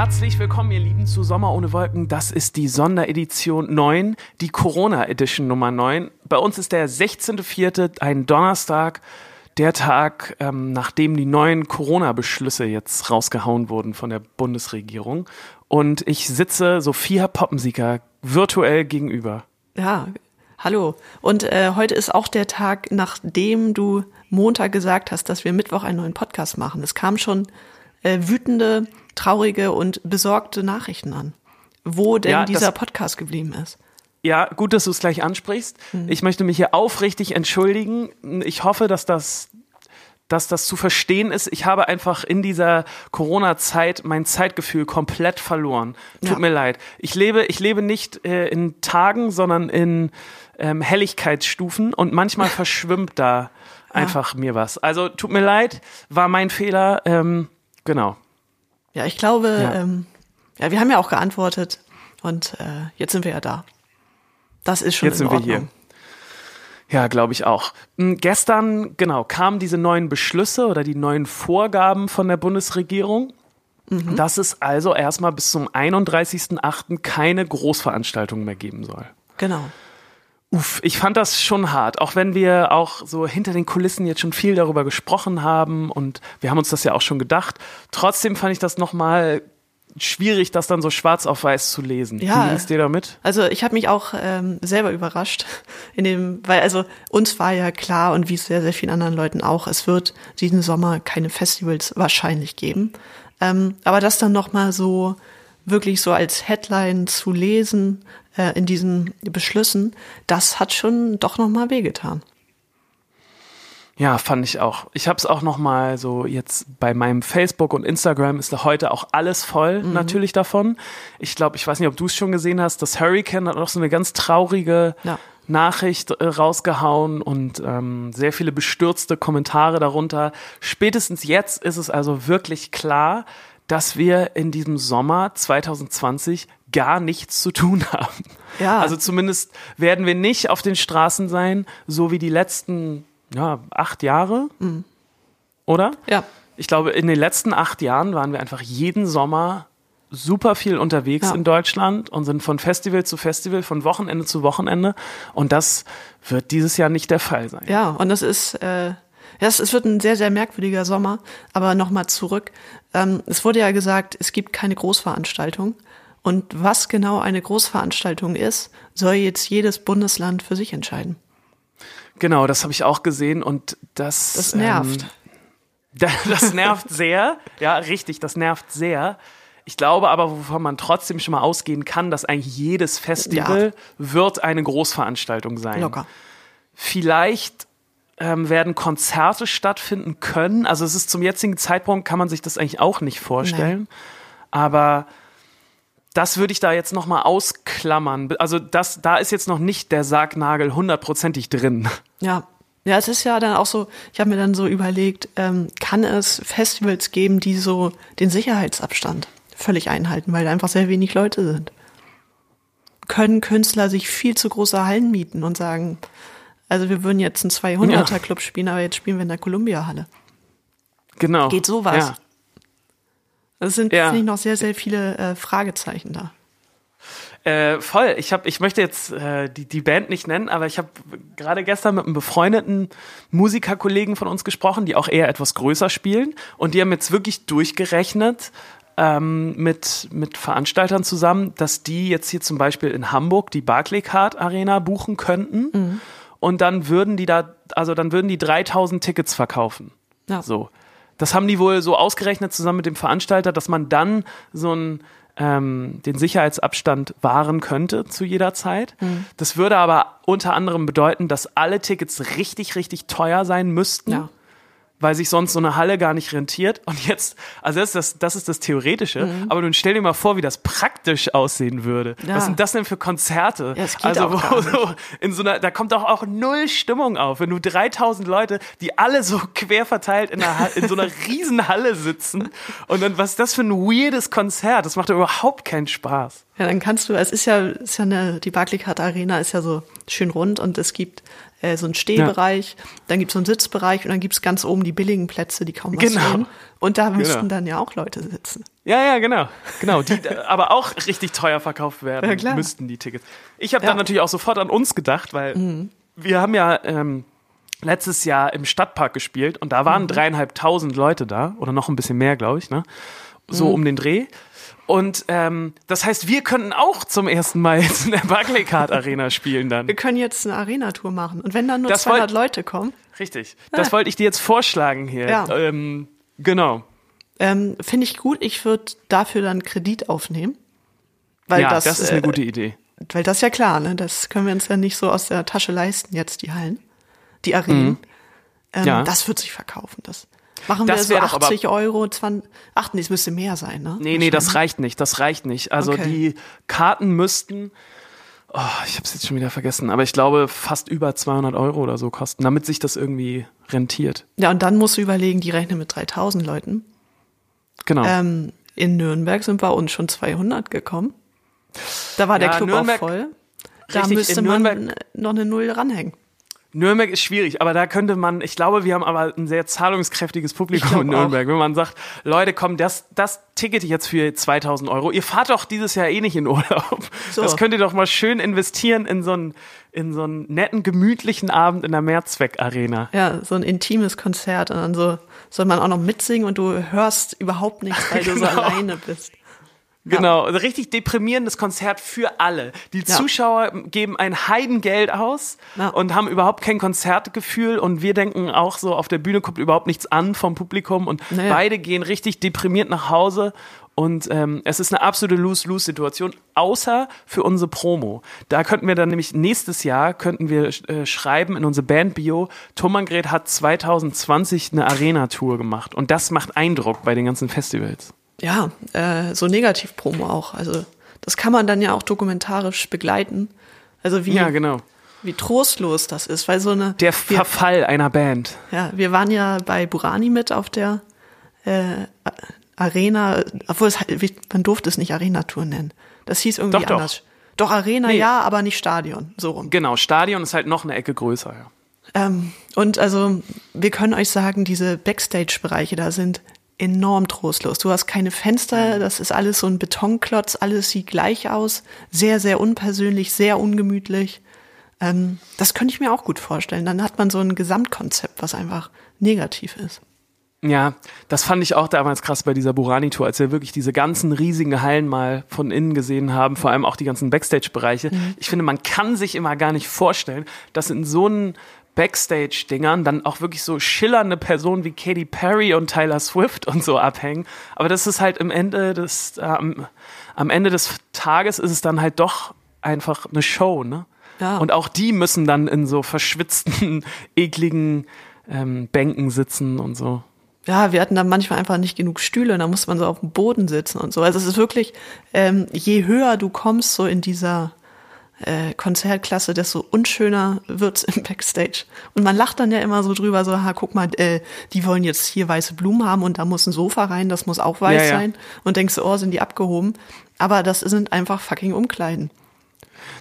Herzlich willkommen, ihr Lieben, zu Sommer ohne Wolken. Das ist die Sonderedition 9, die Corona Edition Nummer 9. Bei uns ist der 16.04., ein Donnerstag, der Tag, ähm, nachdem die neuen Corona-Beschlüsse jetzt rausgehauen wurden von der Bundesregierung. Und ich sitze Sophia Poppensieger virtuell gegenüber. Ja, hallo. Und äh, heute ist auch der Tag, nachdem du Montag gesagt hast, dass wir Mittwoch einen neuen Podcast machen. Es kamen schon äh, wütende, traurige und besorgte Nachrichten an, wo denn Ja, dieser Podcast geblieben ist. Ja, gut, dass du es gleich ansprichst. Ich möchte mich hier aufrichtig entschuldigen. Ich hoffe, dass das, dass das zu verstehen ist. Ich habe einfach in dieser Corona-Zeit mein Zeitgefühl komplett verloren. Tut Ja. mir leid. Ich lebe, ich lebe nicht äh, in Tagen, sondern in ähm, Helligkeitsstufen und manchmal verschwimmt da einfach mir was. Also tut mir leid, war mein Fehler. Ähm, genau. Ja, ich glaube, Ja. Ähm, ja, wir haben ja auch geantwortet und äh, jetzt sind wir ja da. Das ist schon Jetzt in sind wir Ordnung. hier. Ja, glaube ich auch. Hm, Gestern, genau, kamen diese neuen Beschlüsse oder die neuen Vorgaben von der Bundesregierung, dass es also erstmal bis zum 31.08. keine Großveranstaltungen mehr geben soll. Genau. Uff, ich fand das schon hart, auch wenn wir auch so hinter den Kulissen jetzt schon viel darüber gesprochen haben und wir haben uns das ja auch schon gedacht. Trotzdem fand ich das nochmal schwierig, das dann so schwarz auf weiß zu lesen. Ja. Wie ging es dir damit? Also ich habe mich auch ähm, selber überrascht, in dem, weil also uns war ja klar und wie es sehr, sehr vielen anderen Leuten auch, es wird diesen Sommer keine Festivals wahrscheinlich geben. Ähm, aber das dann nochmal so wirklich so als Headline zu lesen äh, in diesen Beschlüssen, das hat schon doch nochmal wehgetan. Ja, fand ich auch. Ich habe es auch noch mal so jetzt bei meinem Facebook und Instagram ist da heute auch alles voll natürlich davon. Ich glaube, ich weiß nicht, ob du es schon gesehen hast. Das Hurricane hat auch so eine ganz traurige Ja. Nachricht äh, rausgehauen und ähm, sehr viele bestürzte Kommentare darunter. Spätestens jetzt ist es also wirklich klar, dass wir in diesem Sommer 2020 gar nichts zu tun haben. Ja. Also zumindest werden wir nicht auf den Straßen sein, so wie die letzten ja, acht Jahre. Oder? Ja. Ich glaube, in den letzten acht Jahren waren wir einfach jeden Sommer super viel unterwegs Ja. in Deutschland und sind von Festival zu Festival, von Wochenende zu Wochenende. Und das wird dieses Jahr nicht der Fall sein. Ja, und das ist, äh, ja, es, es wird ein sehr, sehr merkwürdiger Sommer. Aber nochmal zurück. Ähm, es wurde ja gesagt, es gibt keine Großveranstaltung. Und was genau eine Großveranstaltung ist, soll jetzt jedes Bundesland für sich entscheiden. Genau, das habe ich auch gesehen und das. Das nervt. Ähm, da- das nervt sehr. Ja, richtig, das nervt sehr. Ich glaube aber, wovon man trotzdem schon mal ausgehen kann, dass eigentlich jedes Festival wird eine Großveranstaltung sein. Locker. Vielleicht ähm, werden Konzerte stattfinden können. Also es ist zum jetzigen Zeitpunkt kann man sich das eigentlich auch nicht vorstellen. Aber das würde ich da jetzt noch mal ausklammern. Also das, da ist jetzt noch nicht der Sargnagel hundertprozentig drin. Ja. Ja, es ist ja dann auch so, ich habe mir dann so überlegt, ähm, kann es Festivals geben, die so den Sicherheitsabstand völlig einhalten, weil da einfach sehr wenig Leute sind? Können Künstler sich viel zu große Hallen mieten und sagen, also wir würden jetzt einen 200er Club spielen, aber jetzt spielen wir in der Columbia-Halle. Genau. Geht sowas? Ja. Es sind, Ja. finde ich, noch sehr, sehr viele äh, Fragezeichen da. Äh, voll. Ich habe, ich möchte jetzt äh, die, die Band nicht nennen, aber ich habe gerade gestern mit einem befreundeten Musikerkollegen von uns gesprochen, die auch eher etwas größer spielen und die haben jetzt wirklich durchgerechnet ähm, mit mit Veranstaltern zusammen, dass die jetzt hier zum Beispiel in Hamburg die Barclaycard Arena buchen könnten und dann würden die da, also dann würden die 3000 Tickets verkaufen. Ja. So. Das haben die wohl so ausgerechnet zusammen mit dem Veranstalter, dass man dann so ein ähm, den Sicherheitsabstand wahren könnte zu jeder Zeit. Das würde aber unter anderem bedeuten, dass alle Tickets richtig, richtig teuer sein müssten. Ja. Weil sich sonst so eine Halle gar nicht rentiert. Und jetzt, also das ist das, das, ist das Theoretische, Mhm. aber nun stell dir mal vor, wie das praktisch aussehen würde. Ja. Was sind das denn für Konzerte? Ja, also wo so in so einer, da kommt doch auch null Stimmung auf, wenn du 3000 Leute, die alle so quer verteilt in, einer, in so einer riesen Halle sitzen und dann, was ist das für ein weirdes Konzert? Das macht doch überhaupt keinen Spaß. Ja, dann kannst du, es ist ja, ist ja eine, die Barclaycard Arena ist ja so schön rund und es gibt äh, so einen Stehbereich, dann gibt es so einen Sitzbereich und dann gibt es ganz oben die billigen Plätze, die kaum was Genau. sehen. Und da müssten Genau. dann ja auch Leute sitzen. Ja, ja, genau. Genau, die aber auch richtig teuer verkauft werden Ja, klar. müssten, die Tickets. Ich habe Ja. Mhm. dann natürlich auch sofort an uns gedacht, weil wir haben ja ähm, letztes Jahr im Stadtpark gespielt und da waren Mhm. dreieinhalbtausend Leute da oder noch ein bisschen mehr, glaube ich, ne? So Mhm. um den Dreh. Und ähm, das heißt, wir könnten auch zum ersten Mal jetzt in der Barclaycard Arena spielen dann. Wir können jetzt eine Arena-Tour machen. Und wenn dann nur Das 200 wollt- Leute kommen, Richtig. Das wollte ich dir jetzt vorschlagen hier. Ja. Ähm, genau. ähm, finde ich gut. Ich würde dafür dann Kredit aufnehmen. Weil ja, das, das, ist eine äh, gute Idee. Weil das ist ja klar, ne? Das können wir uns ja nicht so aus der Tasche leisten, jetzt die Hallen, die Arenen. Ähm, Mhm. Ja. Das wird sich verkaufen. Das machen Das wir so wär doch aber- 80 Euro, 20, ach nee, es müsste mehr sein, ne? Nee, nee, das reicht nicht. Das reicht nicht. Also Okay. die Karten müssten, oh, ich habe es jetzt schon wieder vergessen, aber ich glaube fast über 200 Euro oder so kosten, damit sich das irgendwie rentiert. Ja, und dann musst du überlegen, die rechnen mit 3000 Leuten. Genau. Ähm, in Nürnberg sind bei uns schon 200 gekommen. Da war der Ja, Club Nürnberg- auch voll. Da Richtig, müsste man noch eine Null ranhängen. Nürnberg ist schwierig, aber da könnte man, ich glaube, wir haben aber ein sehr zahlungskräftiges Publikum in Nürnberg. Wenn man sagt, Leute, komm, das, das Ticket jetzt für 2000 Euro, ihr fahrt doch dieses Jahr eh nicht in Urlaub. So. Das könnt ihr doch mal schön investieren in so einen, in so einen netten, gemütlichen Abend in der Mehrzweck-Arena. Ja, so ein intimes Konzert und dann so soll man auch noch mitsingen und du hörst überhaupt nichts, weil du so Genau. alleine bist. Genau, also richtig deprimierendes Konzert für alle. Die Ja. Zuschauer geben ein Heidengeld aus Ja. und haben überhaupt kein Konzertgefühl und wir denken auch so, auf der Bühne kommt überhaupt nichts an vom Publikum und Naja. beide gehen richtig deprimiert nach Hause und ähm, es ist eine absolute Lose-Lose-Situation, außer für unsere Promo. Da könnten wir dann nämlich nächstes Jahr, könnten wir äh, schreiben in unsere Band-Bio, Tomangret hat 2020 eine Arena-Tour gemacht und das macht Eindruck bei den ganzen Festivals. Ja, äh, so Negativ-Promo auch. Also das kann man dann ja auch dokumentarisch begleiten. Also wie, Ja, genau. wie trostlos das ist, weil so eine. Der wir, Verfall einer Band. ja, wir waren ja bei Burani mit auf der äh, Arena, obwohl es halt- man durfte es nicht Arena-Tour nennen. Das hieß irgendwie Doch, doch. anders. Doch, Arena Nee. ja, aber nicht Stadion. So rum. Genau, Stadion ist halt noch eine Ecke größer, ja. Ähm, und also, wir können euch sagen, diese Backstage-Bereiche da sind enorm trostlos. Du hast keine Fenster, das ist alles so ein Betonklotz, alles sieht gleich aus, sehr, sehr unpersönlich, sehr ungemütlich. Ähm, das könnte ich mir auch gut vorstellen. Dann hat man so ein Gesamtkonzept, was einfach negativ ist. Ja, das fand ich auch damals krass bei dieser Burani-Tour, als wir wirklich diese ganzen riesigen Hallen mal von innen gesehen haben, vor allem auch die ganzen Backstage-Bereiche. Ich finde, man kann sich immer gar nicht vorstellen, dass in so einen Backstage-Dingern dann auch wirklich so schillernde Personen wie Katy Perry und Tyler Swift und so abhängen. Aber das ist halt im Ende des, äh, am, Ende des Tages ist es dann halt doch einfach eine Show, ne? Ja. Und auch die müssen dann in so verschwitzten, ekligen ähm, Bänken sitzen und so. Ja, wir hatten da manchmal einfach nicht genug Stühle, da musste man so auf dem Boden sitzen und so. Also es ist wirklich, ähm, je höher du kommst so in dieser äh, Konzertklasse, desto unschöner wird's im Backstage. Und man lacht dann ja immer so drüber, so, ha, guck mal, äh, die wollen jetzt hier weiße Blumen haben und da muss ein Sofa rein, das muss auch weiß Ja, ja. sein. Und denkst du, oh, sind die abgehoben. Aber das sind einfach fucking Umkleiden.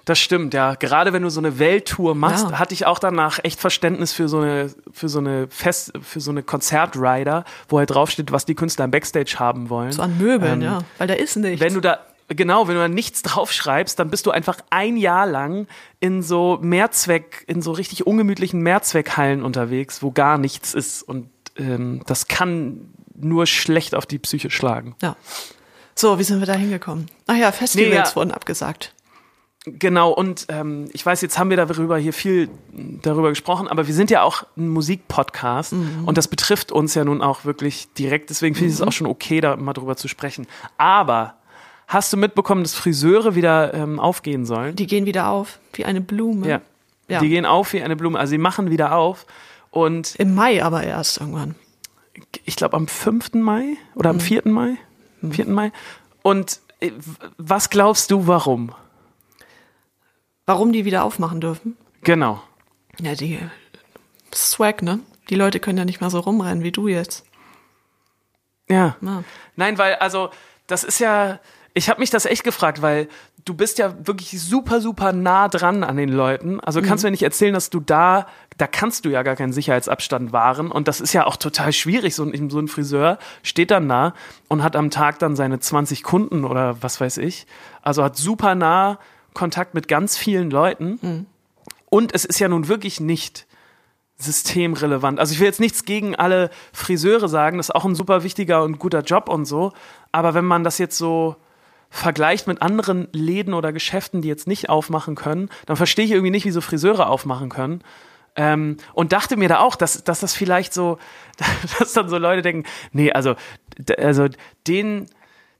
Das stimmt, ja. Gerade wenn du so eine Welttour machst, Ja. hatte ich auch danach echt Verständnis für so eine, für so eine Fest, für so eine Konzertrider, wo halt draufsteht, was die Künstler im Backstage haben wollen. So an Möbeln, Ähm, ja. Weil da ist nichts. Wenn du da, genau, wenn du da nichts draufschreibst, dann bist du einfach ein Jahr lang in so Mehrzweck, in so richtig ungemütlichen Mehrzweckhallen unterwegs, wo gar nichts ist. Und ähm, das kann nur schlecht auf die Psyche schlagen. ja. So, wie sind wir da hingekommen? Ach ja, Festivals Nee, ja. wurden abgesagt. Genau, und ähm, ich weiß, jetzt haben wir darüber hier viel darüber gesprochen, aber wir sind ja auch ein Musikpodcast und das betrifft uns ja nun auch wirklich direkt. Deswegen finde ich es auch schon okay, da mal drüber zu sprechen. Aber hast du mitbekommen, dass Friseure wieder ähm, aufgehen sollen? Die gehen wieder auf, wie eine Blume. ja. Ja. Die gehen auf wie eine Blume. Also sie machen wieder auf. Und Im Mai aber erst irgendwann. ich glaube, am 5. Mai oder am 4. Mai. 4. Mai. Und äh, was glaubst du, warum? Warum die wieder aufmachen dürfen? Genau. Ja, die Swag, ne? Die Leute können ja nicht mal so rumrennen wie du jetzt. Ja. Ja. Nein, weil, also, das ist ja, ich habe mich das echt gefragt, weil du bist ja wirklich super, super nah dran an den Leuten. Also kannst du mir nicht erzählen, dass du da, da kannst du ja gar keinen Sicherheitsabstand wahren. Und das ist ja auch total schwierig. So ein, so ein Friseur steht dann da und hat am Tag dann seine 20 Kunden oder was weiß ich. Also hat super nah Kontakt mit ganz vielen Leuten. Und es ist ja nun wirklich nicht systemrelevant. Also ich will jetzt nichts gegen alle Friseure sagen, das ist auch ein super wichtiger und guter Job und so. Aber wenn man das jetzt so vergleicht mit anderen Läden oder Geschäften, die jetzt nicht aufmachen können, dann verstehe ich irgendwie nicht, wieso Friseure aufmachen können. Ähm, und dachte mir da auch, dass, dass das vielleicht so, dass dann so Leute denken, nee, also, also den,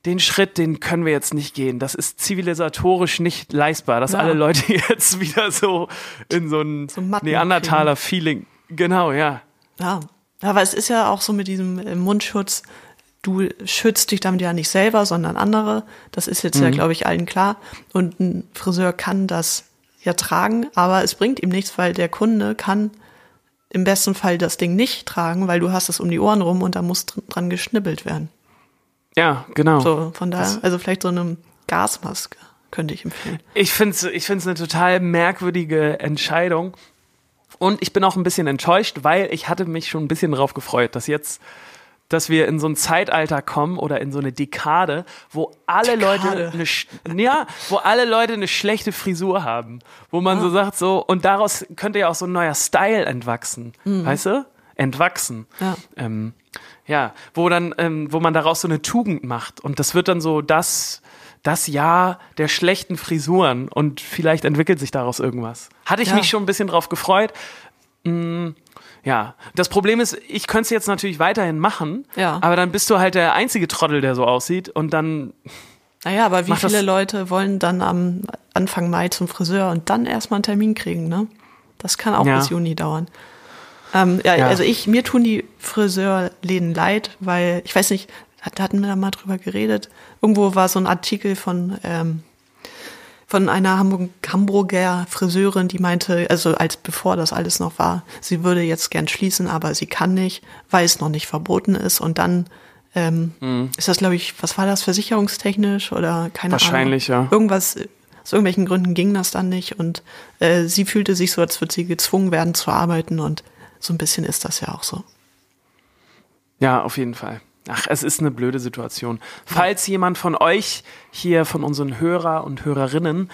den Schritt, den können wir jetzt nicht gehen. Das ist zivilisatorisch nicht leistbar, dass Ja. alle Leute jetzt wieder so in so ein So Matten Neandertaler Feeling. Genau, ja. Ja. Aber es ist ja auch so mit diesem äh, Mundschutz, du schützt dich damit ja nicht selber, sondern andere. Das ist jetzt ja, glaube ich, allen klar. Und ein Friseur kann das ja tragen, aber es bringt ihm nichts, weil der Kunde kann im besten Fall das Ding nicht tragen, weil du hast es um die Ohren rum und da muss dr- dran geschnibbelt werden. Ja, genau. So, von daher, also vielleicht so eine Gasmaske könnte ich empfehlen. Ich finde es ich find's eine total merkwürdige Entscheidung. Und ich bin auch ein bisschen enttäuscht, weil ich hatte mich schon ein bisschen darauf gefreut, dass jetzt, dass wir in so ein Zeitalter kommen oder in so eine Dekade, wo alle Dekade. Leute eine, ja, wo alle Leute eine schlechte Frisur haben, wo man so sagt so und daraus könnte ja auch so ein neuer Style entwachsen, weißt du? Entwachsen. Ja. Ähm, ja, wo dann, ähm, wo man daraus so eine Tugend macht und das wird dann so das, das Jahr der schlechten Frisuren und vielleicht entwickelt sich daraus irgendwas. Hatte ich Ja. mich schon ein bisschen drauf gefreut. Mm, ja, das Problem ist, ich könnte es jetzt natürlich weiterhin machen, Ja. aber dann bist du halt der einzige Trottel, der so aussieht und dann, Naja, aber wie viele Leute wollen dann am Anfang Mai zum Friseur und dann erstmal einen Termin kriegen, ne? Das kann auch Ja. bis Juni dauern. Ähm, ja, Ja. also ich, mir tun die Friseurläden leid, weil, ich weiß nicht, hat, hatten wir da mal drüber geredet? Irgendwo war so ein Artikel von, ähm, von einer Hamburg, Hamburger Friseurin, die meinte, also als bevor das alles noch war, sie würde jetzt gern schließen, aber sie kann nicht, weil es noch nicht verboten ist. Und dann ähm, Mhm. ist das, glaube ich, was war das, versicherungstechnisch oder keine Wahrscheinlich, Ahnung. ja. Irgendwas, aus irgendwelchen Gründen ging das dann nicht. Und äh, sie fühlte sich so, als würde sie gezwungen werden zu arbeiten. Und so ein bisschen ist das ja auch so. ja, auf jeden Fall. Ach, es ist eine blöde Situation. Falls jemand von euch hier, von unseren Hörer und Hörerinnen,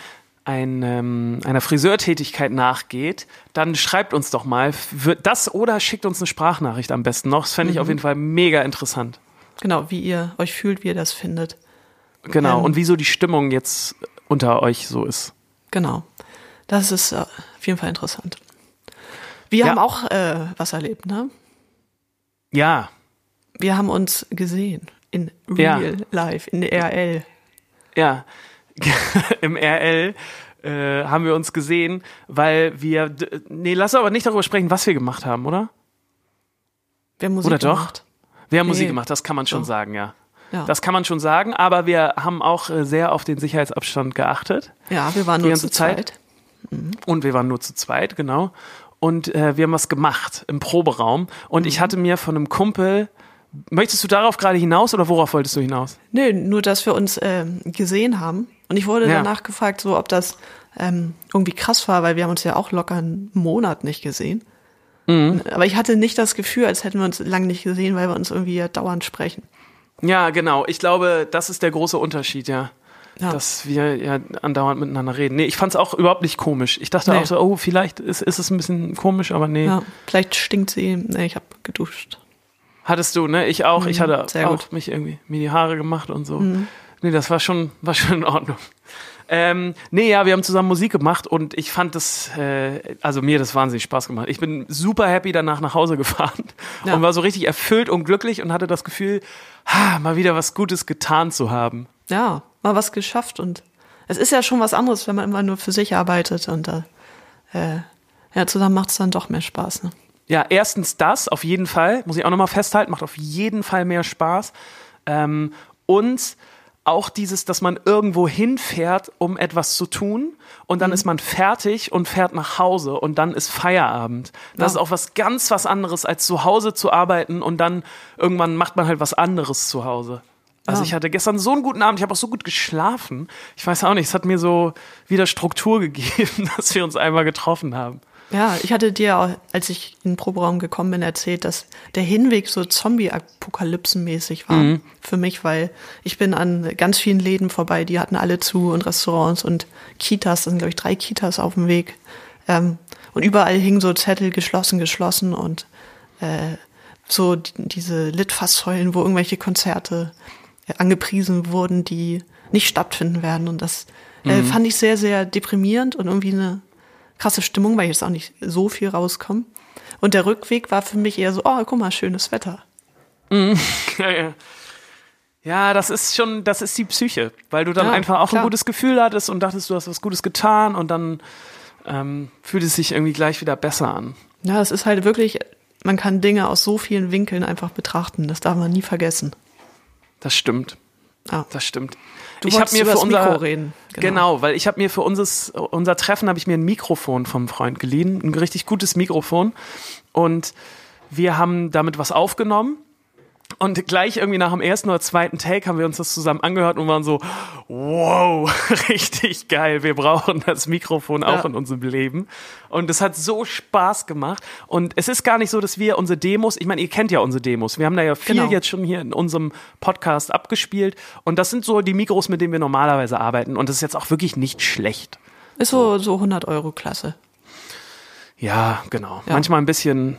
ein, ähm, einer Friseurtätigkeit nachgeht, dann schreibt uns doch mal wird das oder schickt uns eine Sprachnachricht am besten noch. Das fände ich auf jeden Fall mega interessant. Genau, wie ihr euch fühlt, wie ihr das findet. Genau. Ähm. Und wieso die Stimmung jetzt unter euch so ist. Genau. Das ist äh, auf jeden Fall interessant. Wir Ja. haben auch äh, was erlebt, ne? Ja, Wir haben uns gesehen in Ja. Real Life, in der RL. ja. Im RL äh, haben wir uns gesehen, weil wir. Nee, lass aber nicht darüber sprechen, was wir gemacht haben, oder? Haben Musik Oder doch? gemacht. Wir haben Nee. Musik gemacht, das kann man schon Doch. sagen, ja. Ja. Das kann man schon sagen, aber wir haben auch äh, sehr auf den Sicherheitsabstand geachtet. ja, wir waren nur zu zweit. Und wir waren nur zu zweit, genau. Und äh, wir haben was gemacht im Proberaum. Und Mhm. ich hatte mir von einem Kumpel. Möchtest du darauf gerade hinaus oder worauf wolltest du hinaus? Nö, nur dass wir uns ähm, gesehen haben. Und ich wurde Ja. danach gefragt, so ob das ähm, irgendwie krass war, weil wir haben uns ja auch locker einen Monat nicht gesehen. Mhm. Aber ich hatte nicht das Gefühl, als hätten wir uns lange nicht gesehen, weil wir uns irgendwie ja dauernd sprechen. Ja, genau. Ich glaube, das ist der große Unterschied, ja. Ja. Dass wir ja andauernd miteinander reden. Nee, ich fand es auch überhaupt nicht komisch. Ich dachte Nee. auch so, oh, vielleicht ist, ist es ein bisschen komisch, aber nee. Ja, vielleicht stinkt sie. Nee, ich habe geduscht. Hattest du, ne? Ich auch. Ich hatte Mhm, auch. Mhm. mich irgendwie mir die Haare gemacht und so. Nee, das war schon, war schon in Ordnung. Ähm, nee, ja, wir haben zusammen Musik gemacht und ich fand das, äh, also mir das wahnsinnig Spaß gemacht. Ich bin super happy danach nach Hause gefahren Ja. und war so richtig erfüllt und glücklich und hatte das Gefühl, ha, mal wieder was Gutes getan zu haben. Ja, mal was geschafft. Und es ist ja schon was anderes, wenn man immer nur für sich arbeitet. Und äh, ja, zusammen macht es dann doch mehr Spaß. Ne? Ja, erstens das, auf jeden Fall, muss ich auch nochmal festhalten, macht auf jeden Fall mehr Spaß. Ähm, und auch dieses, dass man irgendwo hinfährt, um etwas zu tun und dann mhm. ist man fertig und fährt nach Hause und dann ist Feierabend. Das ja. ist auch was ganz was anderes, als zu Hause zu arbeiten und dann irgendwann macht man halt was anderes zu Hause. Also ja. ich hatte gestern so einen guten Abend, ich habe auch so gut geschlafen. Ich weiß auch nicht, es hat mir so wieder Struktur gegeben, dass wir uns einmal getroffen haben. Ja, ich hatte dir, auch, als ich in den Proberaum gekommen bin, erzählt, dass der Hinweg so Zombie-Apokalypsen-mäßig war mhm. für mich, weil ich bin an ganz vielen Läden vorbei, die hatten alle zu und Restaurants und Kitas, das sind glaube ich drei Kitas auf dem Weg. Ähm, und überall hingen so Zettel geschlossen, geschlossen und äh, so die, diese Litfaßsäulen, wo irgendwelche Konzerte äh, angepriesen wurden, die nicht stattfinden werden. Und das äh, mhm. fand ich sehr, sehr deprimierend und irgendwie eine krasse Stimmung, weil ich jetzt auch nicht so viel rauskomme. Und der Rückweg war für mich eher so, oh, guck mal, schönes Wetter. Mhm. Ja, ja. ja, das ist schon, das ist die Psyche, weil du dann ja, einfach auch klar. ein gutes Gefühl hattest und dachtest, du hast was Gutes getan und dann ähm, fühlt es sich irgendwie gleich wieder besser an. Ja, es ist halt wirklich, man kann Dinge aus so vielen Winkeln einfach betrachten. Das darf man nie vergessen. Das stimmt. Ah. Das stimmt. Du ich habe mir für unser Mikro reden. Genau. genau, weil ich habe mir für unseres, unser Treffen habe ich mir ein Mikrofon vom Freund geliehen, ein richtig gutes Mikrofon und wir haben damit was aufgenommen und gleich irgendwie nach dem ersten oder zweiten Take haben wir uns das zusammen angehört und waren so, wow, richtig geil. Wir brauchen das Mikrofon auch ja. in unserem Leben. Und es hat so Spaß gemacht. Und es ist gar nicht so, dass wir unsere Demos, ich meine, ihr kennt ja unsere Demos. Wir haben da ja viel genau. jetzt schon hier in unserem Podcast abgespielt. Und das sind so die Mikros, mit denen wir normalerweise arbeiten. Und das ist jetzt auch wirklich nicht schlecht. Ist so, so 100 Euro Klasse. Ja, genau. Ja. Manchmal ein bisschen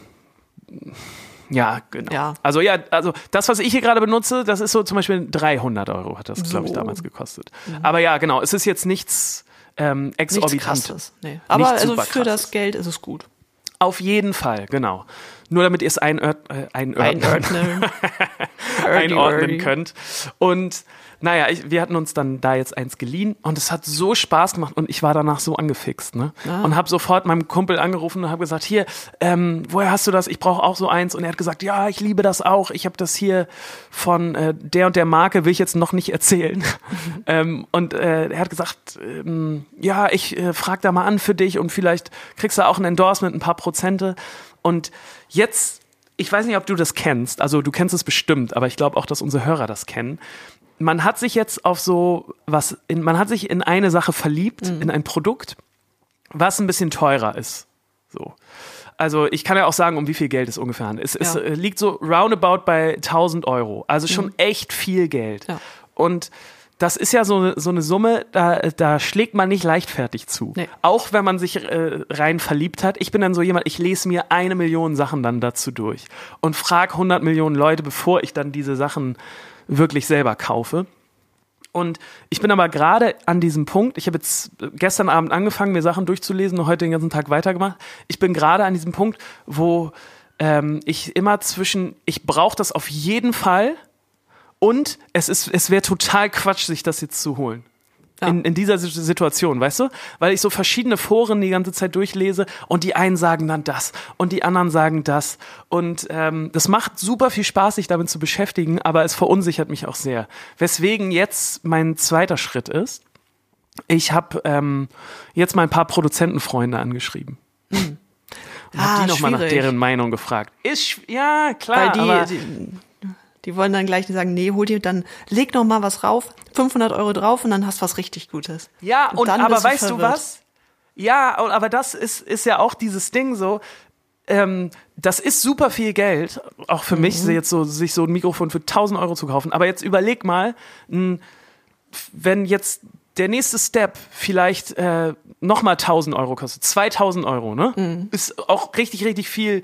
ja, genau. Ja. Also ja, also das, was ich hier gerade benutze, das ist so zum Beispiel 300 Euro hat das, so. glaube ich, damals gekostet. Mhm. Aber ja, genau, es ist jetzt nichts ähm, exorbitantes. Nee. Aber also für krasses. das Geld ist es gut. Auf jeden Fall, genau. Nur damit ihr es einör äh, einordnen, einordnen könnt. Und naja, ich, wir hatten uns dann da jetzt eins geliehen und es hat so Spaß gemacht und ich war danach so angefixt, ne? Ah. Und habe sofort meinem Kumpel angerufen und habe gesagt, hier, ähm, woher hast du das? Ich brauche auch so eins. Und er hat gesagt, ja, ich liebe das auch. Ich habe das hier von äh, der und der Marke, will ich jetzt noch nicht erzählen. Mhm. ähm, und äh, er hat gesagt, ähm, ja, ich äh, frag da mal an für dich und vielleicht kriegst du auch ein Endorsement, ein paar Prozente. Und jetzt ich weiß nicht, ob du das kennst, also du kennst es bestimmt, aber ich glaube auch, dass unsere Hörer das kennen man hat sich jetzt auf so was, in, man hat sich in eine Sache verliebt, mhm. in ein Produkt, was ein bisschen teurer ist. So. Also ich kann ja auch sagen, um wie viel Geld es ungefähr handelt. Es, ja. es äh, liegt so roundabout bei 1000 Euro. Also schon mhm. echt viel Geld. Ja. Und das ist ja so, so eine Summe, da, da schlägt man nicht leichtfertig zu. Nee. Auch wenn man sich äh, rein verliebt hat. Ich bin dann so jemand, ich lese mir eine Million Sachen dann dazu durch und frage 100 Millionen Leute, bevor ich dann diese Sachen wirklich selber kaufe. Und ich bin aber gerade an diesem Punkt, ich habe jetzt gestern Abend angefangen, mir Sachen durchzulesen und heute den ganzen Tag weitergemacht. Ich bin gerade an diesem Punkt, wo ähm, ich immer zwischen, ich brauche das auf jeden Fall und es, es wäre total Quatsch, sich das jetzt zu holen. Ja. In, in dieser Situation, weißt du? Weil ich so verschiedene Foren die ganze Zeit durchlese und die einen sagen dann das und die anderen sagen das. Und ähm, das macht super viel Spaß, sich damit zu beschäftigen, aber es verunsichert mich auch sehr. Weswegen jetzt mein zweiter Schritt ist, ich habe ähm, jetzt mal ein paar Produzentenfreunde angeschrieben. Mhm. Und ah, habe die nochmal nach deren Meinung gefragt. Ist, ja, klar. Weil die, die die wollen dann gleich sagen, nee, hol dir dann, leg noch mal was rauf, 500 Euro drauf und dann hast du was richtig Gutes. Ja, und, und aber weißt verwirrt. du was? Ja, aber das ist, ist ja auch dieses Ding so, ähm, das ist super viel Geld, auch für mhm. mich, jetzt so, sich so ein Mikrofon für 1000 Euro zu kaufen. Aber jetzt überleg mal, wenn jetzt der nächste Step vielleicht äh, nochmal 1000 Euro kostet, 2000 Euro, ne? Mhm. Ist auch richtig, richtig viel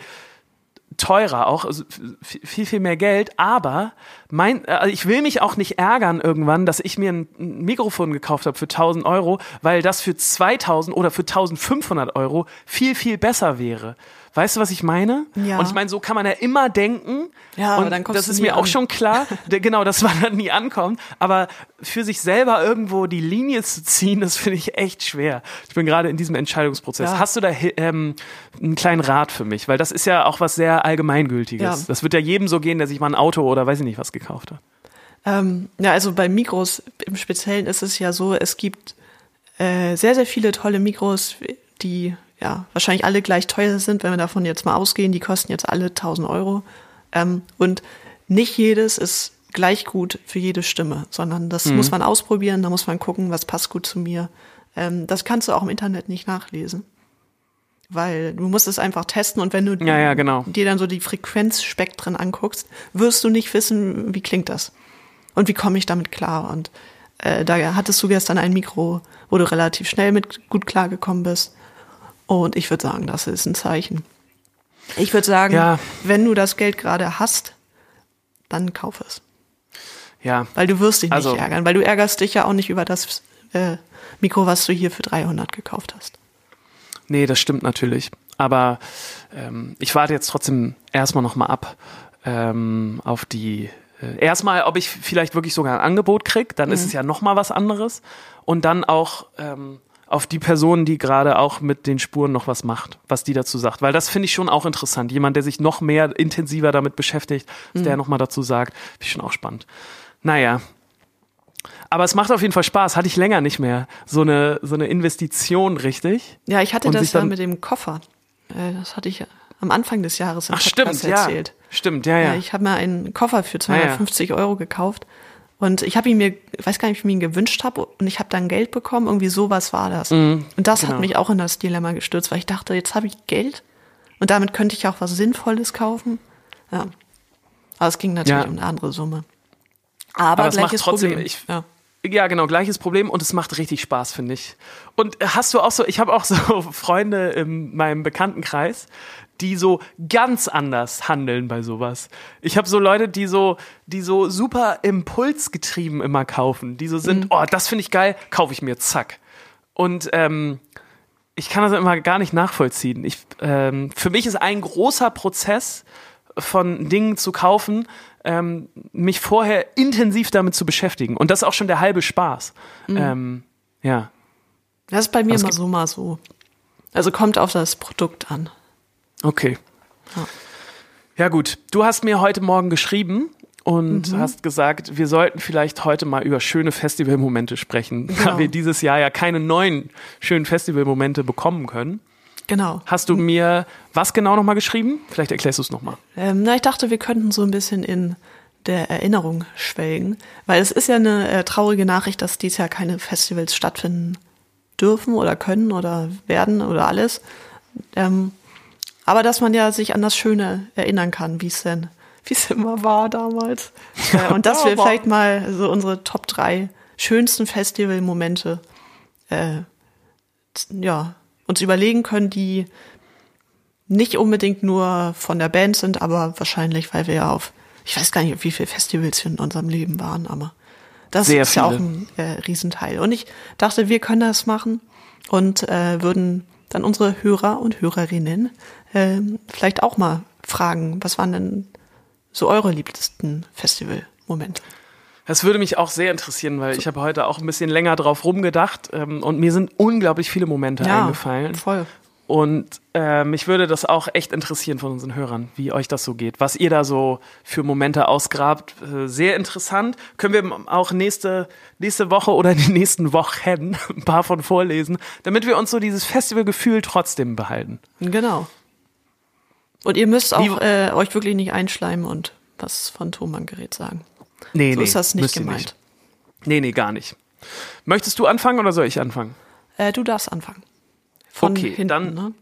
teurer auch, also viel, viel mehr Geld, aber mein, also ich will mich auch nicht ärgern irgendwann, dass ich mir ein Mikrofon gekauft habe für 1000 Euro, weil das für 2000 oder für 1500 Euro viel, viel besser wäre. Weißt du, was ich meine? Ja. Und ich meine, so kann man ja immer denken. Ja, und aber dann kommst das ist mir auch an. schon klar. Genau, dass man dann nie ankommt. Aber für sich selber irgendwo die Linie zu ziehen, das finde ich echt schwer. Ich bin gerade in diesem Entscheidungsprozess. Ja. Hast du da ähm, einen kleinen Rat für mich? Weil das ist ja auch was sehr Allgemeingültiges. Ja. Das wird ja jedem so gehen, der sich mal ein Auto oder weiß ich nicht was gekauft hat. Ähm, ja, also bei Mikros im Speziellen ist es ja so, es gibt äh, sehr, sehr viele tolle Mikros, die ja wahrscheinlich alle gleich teuer sind, wenn wir davon jetzt mal ausgehen. Die kosten jetzt alle 1000 Euro. Ähm, und nicht jedes ist gleich gut für jede Stimme, sondern das muss man ausprobieren, da muss man gucken, was passt gut zu mir. Ähm, das kannst du auch im Internet nicht nachlesen. Weil du musst es einfach testen und wenn du Ja, ja, genau. dir dann so die Frequenzspektren anguckst, wirst du nicht wissen, wie klingt das und wie komme ich damit klar. Und äh, da hattest du gestern ein Mikro, wo du relativ schnell mit gut klargekommen bist. Und ich würde sagen, das ist ein Zeichen. Ich würde sagen, Ja. wenn du das Geld gerade hast, dann kauf es. Ja. Weil du wirst dich Also- nicht ärgern, weil du ärgerst dich ja auch nicht über das äh, Mikro, was du hier für 300 gekauft hast. Nee, das stimmt natürlich. Aber ähm, ich warte jetzt trotzdem erstmal nochmal ab ähm, auf die. Äh, erstmal, ob ich vielleicht wirklich sogar ein Angebot krieg, dann ist es ja nochmal was anderes. Und dann auch ähm, auf die Person, die gerade auch mit den Spuren noch was macht, was die dazu sagt. Weil das finde ich schon auch interessant. Jemand, der sich noch mehr intensiver damit beschäftigt, was der nochmal dazu sagt, finde ich schon auch spannend. Naja, aber es macht auf jeden Fall Spaß. Hatte ich länger nicht mehr. So eine, so eine Investition, richtig? Ja, ich hatte Und das ja mit dem Koffer. Äh, das hatte ich am Anfang des Jahres im Ach, Podcast stimmt, ja. erzählt. Stimmt, ja, Ja. ja. ich habe mir einen Koffer für 250 Euro gekauft und ich habe ihn mir, ich weiß gar nicht, wie ich mir ihn gewünscht habe und ich habe dann Geld bekommen, irgendwie sowas war das. und das genau. hat mich auch in das Dilemma gestürzt, weil ich dachte, jetzt habe ich Geld und damit könnte ich auch was Sinnvolles kaufen. Ja. Aber es ging natürlich Ja. um eine andere Summe. Aber, Aber es macht gleiches trotzdem, Problem. ich, ja. ja, genau, gleiches Problem und es macht richtig Spaß, finde ich. Und hast du auch so, ich habe auch so Freunde in meinem Bekanntenkreis, die so ganz anders handeln bei sowas. Ich habe so Leute, die so, die so super impulsgetrieben immer kaufen, die so sind, oh, das finde ich geil, kaufe ich mir, zack. Und ähm, ich kann das immer gar nicht nachvollziehen. Ich, ähm, für mich ist ein großer Prozess von Dingen zu kaufen, ähm, mich vorher intensiv damit zu beschäftigen. Und das ist auch schon der halbe Spaß. Ähm, ja. Das ist bei mir mal gibt- so, mal so. Also kommt auf das Produkt an. Okay. Ja. Ja gut, du hast mir heute Morgen geschrieben und hast gesagt, wir sollten vielleicht heute mal über schöne Festivalmomente sprechen, da Genau. wir dieses Jahr ja keine neuen schönen Festivalmomente bekommen können. Genau. Hast du mir was genau nochmal geschrieben? Vielleicht erklärst du es nochmal. Ähm, na, ich dachte, wir könnten so ein bisschen in der Erinnerung schwelgen, weil es ist ja eine äh, traurige Nachricht, dass dies Jahr keine Festivals stattfinden dürfen oder können oder werden oder alles. Ähm, aber dass man ja sich an das Schöne erinnern kann, wie es denn, wie es immer war damals. Äh, und dass wir vielleicht mal so unsere Top drei schönsten Festivalmomente äh, ja, uns überlegen können, die nicht unbedingt nur von der Band sind, aber wahrscheinlich, weil wir ja auf, ich weiß gar nicht, wie viele Festivals wir in unserem Leben waren, aber das Sehr ist ja auch viele. ein äh, Riesenteil. Und ich dachte, wir können das machen und äh, würden dann unsere Hörer und Hörerinnen ähm, vielleicht auch mal fragen, was waren denn so eure liebsten Festivalmomente? Das würde mich auch sehr interessieren, weil ich habe heute auch ein bisschen länger drauf rumgedacht ähm, und mir sind unglaublich viele Momente eingefallen. voll. Und äh, mich würde das auch echt interessieren von unseren Hörern, wie euch das so geht, was ihr da so für Momente ausgrabt. Äh, sehr interessant. Können wir auch nächste, nächste Woche oder die nächsten Wochen ein paar von vorlesen, damit wir uns so dieses Festivalgefühl trotzdem behalten. Genau. Und ihr müsst auch äh, euch wirklich nicht einschleimen und was von Thomann-Gerät sagen. Nee, So ist das nicht gemeint. Nee, nee, gar nicht. Möchtest du anfangen oder soll ich anfangen? Äh, du darfst anfangen. Von Okay, hinten, dann- Mm. ne?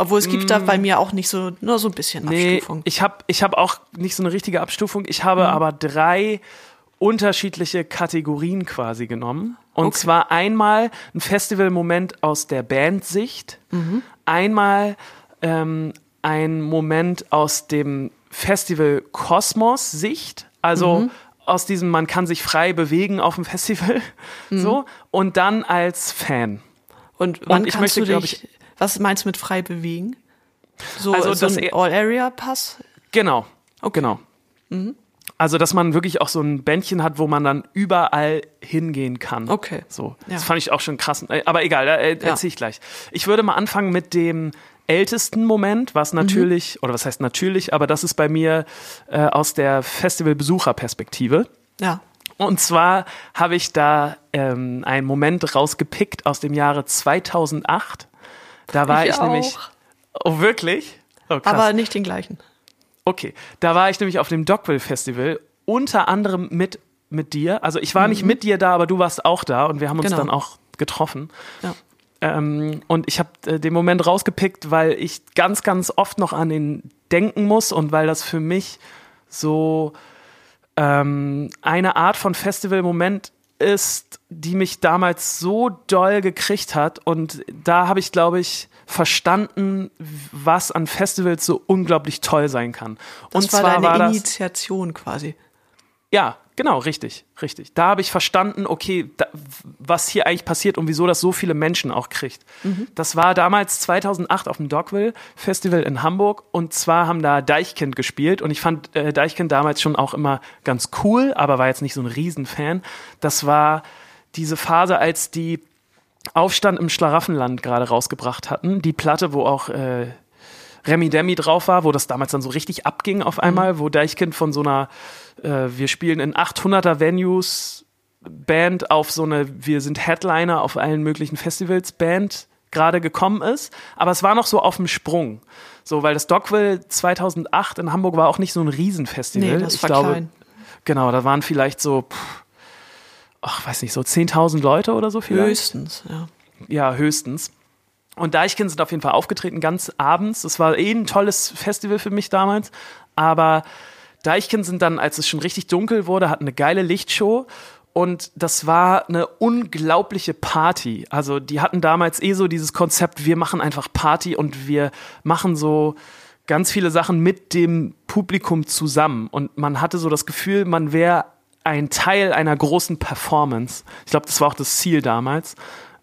Obwohl es gibt da bei mir auch nicht so, nur so ein bisschen Nee, Abstufung. ich habe ich hab auch nicht so eine richtige Abstufung. Ich habe Mhm. aber drei unterschiedliche Kategorien quasi genommen. Und Okay. zwar einmal ein Festivalmoment aus der Bandsicht, Mhm. einmal ähm, ein Moment aus dem Festival Kosmos Sicht, also Mhm. aus diesem man kann sich frei bewegen auf dem Festival, Mhm. so und dann als Fan. Und wann ich kannst möchte, du dich, was meinst du mit frei bewegen? So, Also so das ein All-Area-Pass? Genau. Genau. Also, dass man wirklich auch so ein Bändchen hat, wo man dann überall hingehen kann. Okay. So. Ja. Das fand ich auch schon krass. Äh, Aber egal, da äh, erzähle ich gleich. Ich würde mal anfangen mit dem ältesten Moment, was natürlich, oder was heißt natürlich, aber das ist bei mir äh, aus der Festivalbesucherperspektive. Ja. Und zwar habe ich da ähm, einen Moment rausgepickt aus dem Jahre 2008. Da war ich, Ich nämlich. Oh, wirklich? Oh. Aber nicht den gleichen. Okay, da war ich nämlich auf dem Dockville Festival, unter anderem mit, mit dir. Also ich war nicht mit dir da, aber du warst auch da und wir haben uns Genau. dann auch getroffen. Ja. Ähm, und ich habe äh, den Moment rausgepickt, weil ich ganz, ganz oft noch an den denken muss und weil das für mich so ähm, eine Art von Festivalmoment ist, die mich damals so doll gekriegt hat. Und da habe ich, glaube ich, verstanden, was an Festivals so unglaublich toll sein kann. Das und war zwar deine war das Initiation quasi. ja, genau, richtig, richtig. Da habe ich verstanden, okay, da, was hier eigentlich passiert und wieso das so viele Menschen auch kriegt. Das war damals 2008 auf dem Dogville Festival in Hamburg und zwar haben da Deichkind gespielt und ich fand äh, Deichkind damals schon auch immer ganz cool, aber war jetzt nicht so ein Riesenfan. Das war diese Phase, als die Aufstand im Schlaraffenland gerade rausgebracht hatten. Die Platte, wo auch äh, Remi Demi drauf war, wo das damals dann so richtig abging auf einmal, wo Deichkind von so einer äh, wir spielen in 800er Venues Band auf so eine wir sind Headliner auf allen möglichen Festivals Band gerade gekommen ist, aber es war noch so auf dem Sprung. So, weil das Dogville 2008 in Hamburg war auch nicht so ein Riesenfestival. Nee, das ich war glaube, klein. Genau, da waren vielleicht so pff, ach, weiß nicht, so 10.000 Leute oder so vielleicht Höchstens, ja. ja, höchstens. Und Deichkind sind auf jeden Fall aufgetreten, ganz abends. Das war eh ein tolles Festival für mich damals. Aber Deichkind sind dann, als es schon richtig dunkel wurde, hatten eine geile Lichtshow. Und das war eine unglaubliche Party. Also die hatten damals eh so dieses Konzept, wir machen einfach Party und wir machen so ganz viele Sachen mit dem Publikum zusammen. Und man hatte so das Gefühl, man wäre ein Teil einer großen Performance. Ich glaube, das war auch das Ziel damals.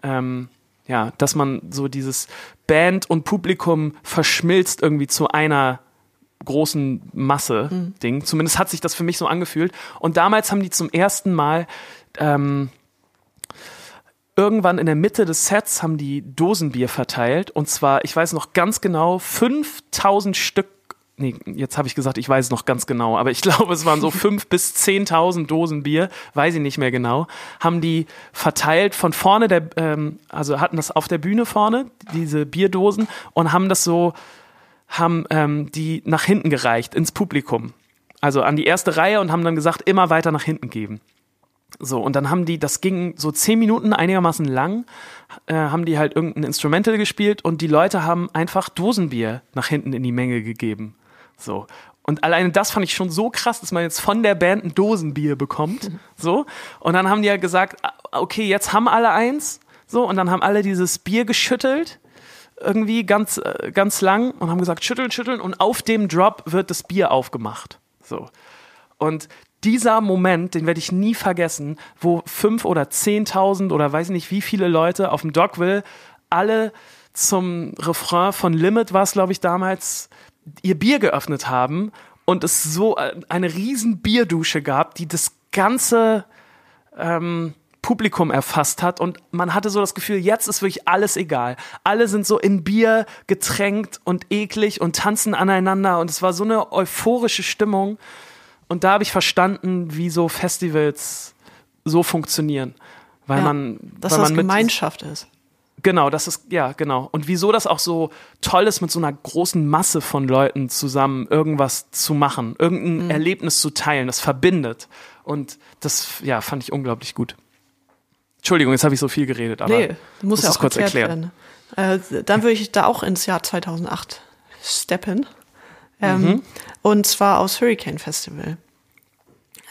Ähm, ja, dass man so dieses Band und Publikum verschmilzt irgendwie zu einer großen Masse-Ding. Zumindest hat sich das für mich so angefühlt. Und damals haben die zum ersten Mal ähm, irgendwann in der Mitte des Sets haben die Dosenbier verteilt. Und zwar, ich weiß noch ganz genau, 5000 Stück. Nee, jetzt habe ich gesagt, ich weiß es noch ganz genau, aber ich glaube, es waren so 5.000 bis 10.000 Dosen Bier, weiß ich nicht mehr genau, haben die verteilt von vorne, der, ähm, also hatten das auf der Bühne vorne, diese Bierdosen, und haben das so, haben ähm, die nach hinten gereicht, ins Publikum. Also an die erste Reihe und haben dann gesagt, immer weiter nach hinten geben. So, und dann haben die, das ging so zehn Minuten einigermaßen lang, äh, haben die halt irgendein Instrumental gespielt und die Leute haben einfach Dosenbier nach hinten in die Menge gegeben. So. Und alleine das fand ich schon so krass, dass man jetzt von der Band ein Dosenbier bekommt. So. Und dann haben die ja gesagt, ah, okay, jetzt haben alle eins. So. Und dann haben alle dieses Bier geschüttelt. Irgendwie ganz, äh, ganz lang und haben gesagt, schütteln, schütteln. Und auf dem Drop wird das Bier aufgemacht. So. Und dieser Moment, den werde ich nie vergessen, wo fünf oder zehntausend oder weiß nicht wie viele Leute auf dem Dogville alle zum Refrain von Limit war es, glaube ich, damals, ihr Bier geöffnet haben und es so äh, eine riesen Bierdusche gab, die das ganze ähm, Publikum erfasst hat und man hatte so das Gefühl, jetzt ist wirklich alles egal. Alle sind so in Bier getränkt und eklig und tanzen aneinander und es war so eine euphorische Stimmung und da habe ich verstanden, wie so Festivals so funktionieren, weil ja, man, dass weil das man Gemeinschaft ist. Genau, das ist, ja, genau. Und wieso das auch so toll ist, mit so einer großen Masse von Leuten zusammen irgendwas zu machen, irgendein Erlebnis zu teilen, das verbindet. Und das, ja, fand ich unglaublich gut. Entschuldigung, jetzt habe ich so viel geredet, aber Nee, muss ja auch kurz erklären. Äh, dann würde ich da auch ins Jahr 2008 steppen. Ähm, Mhm. Und zwar aus Hurricane Festival.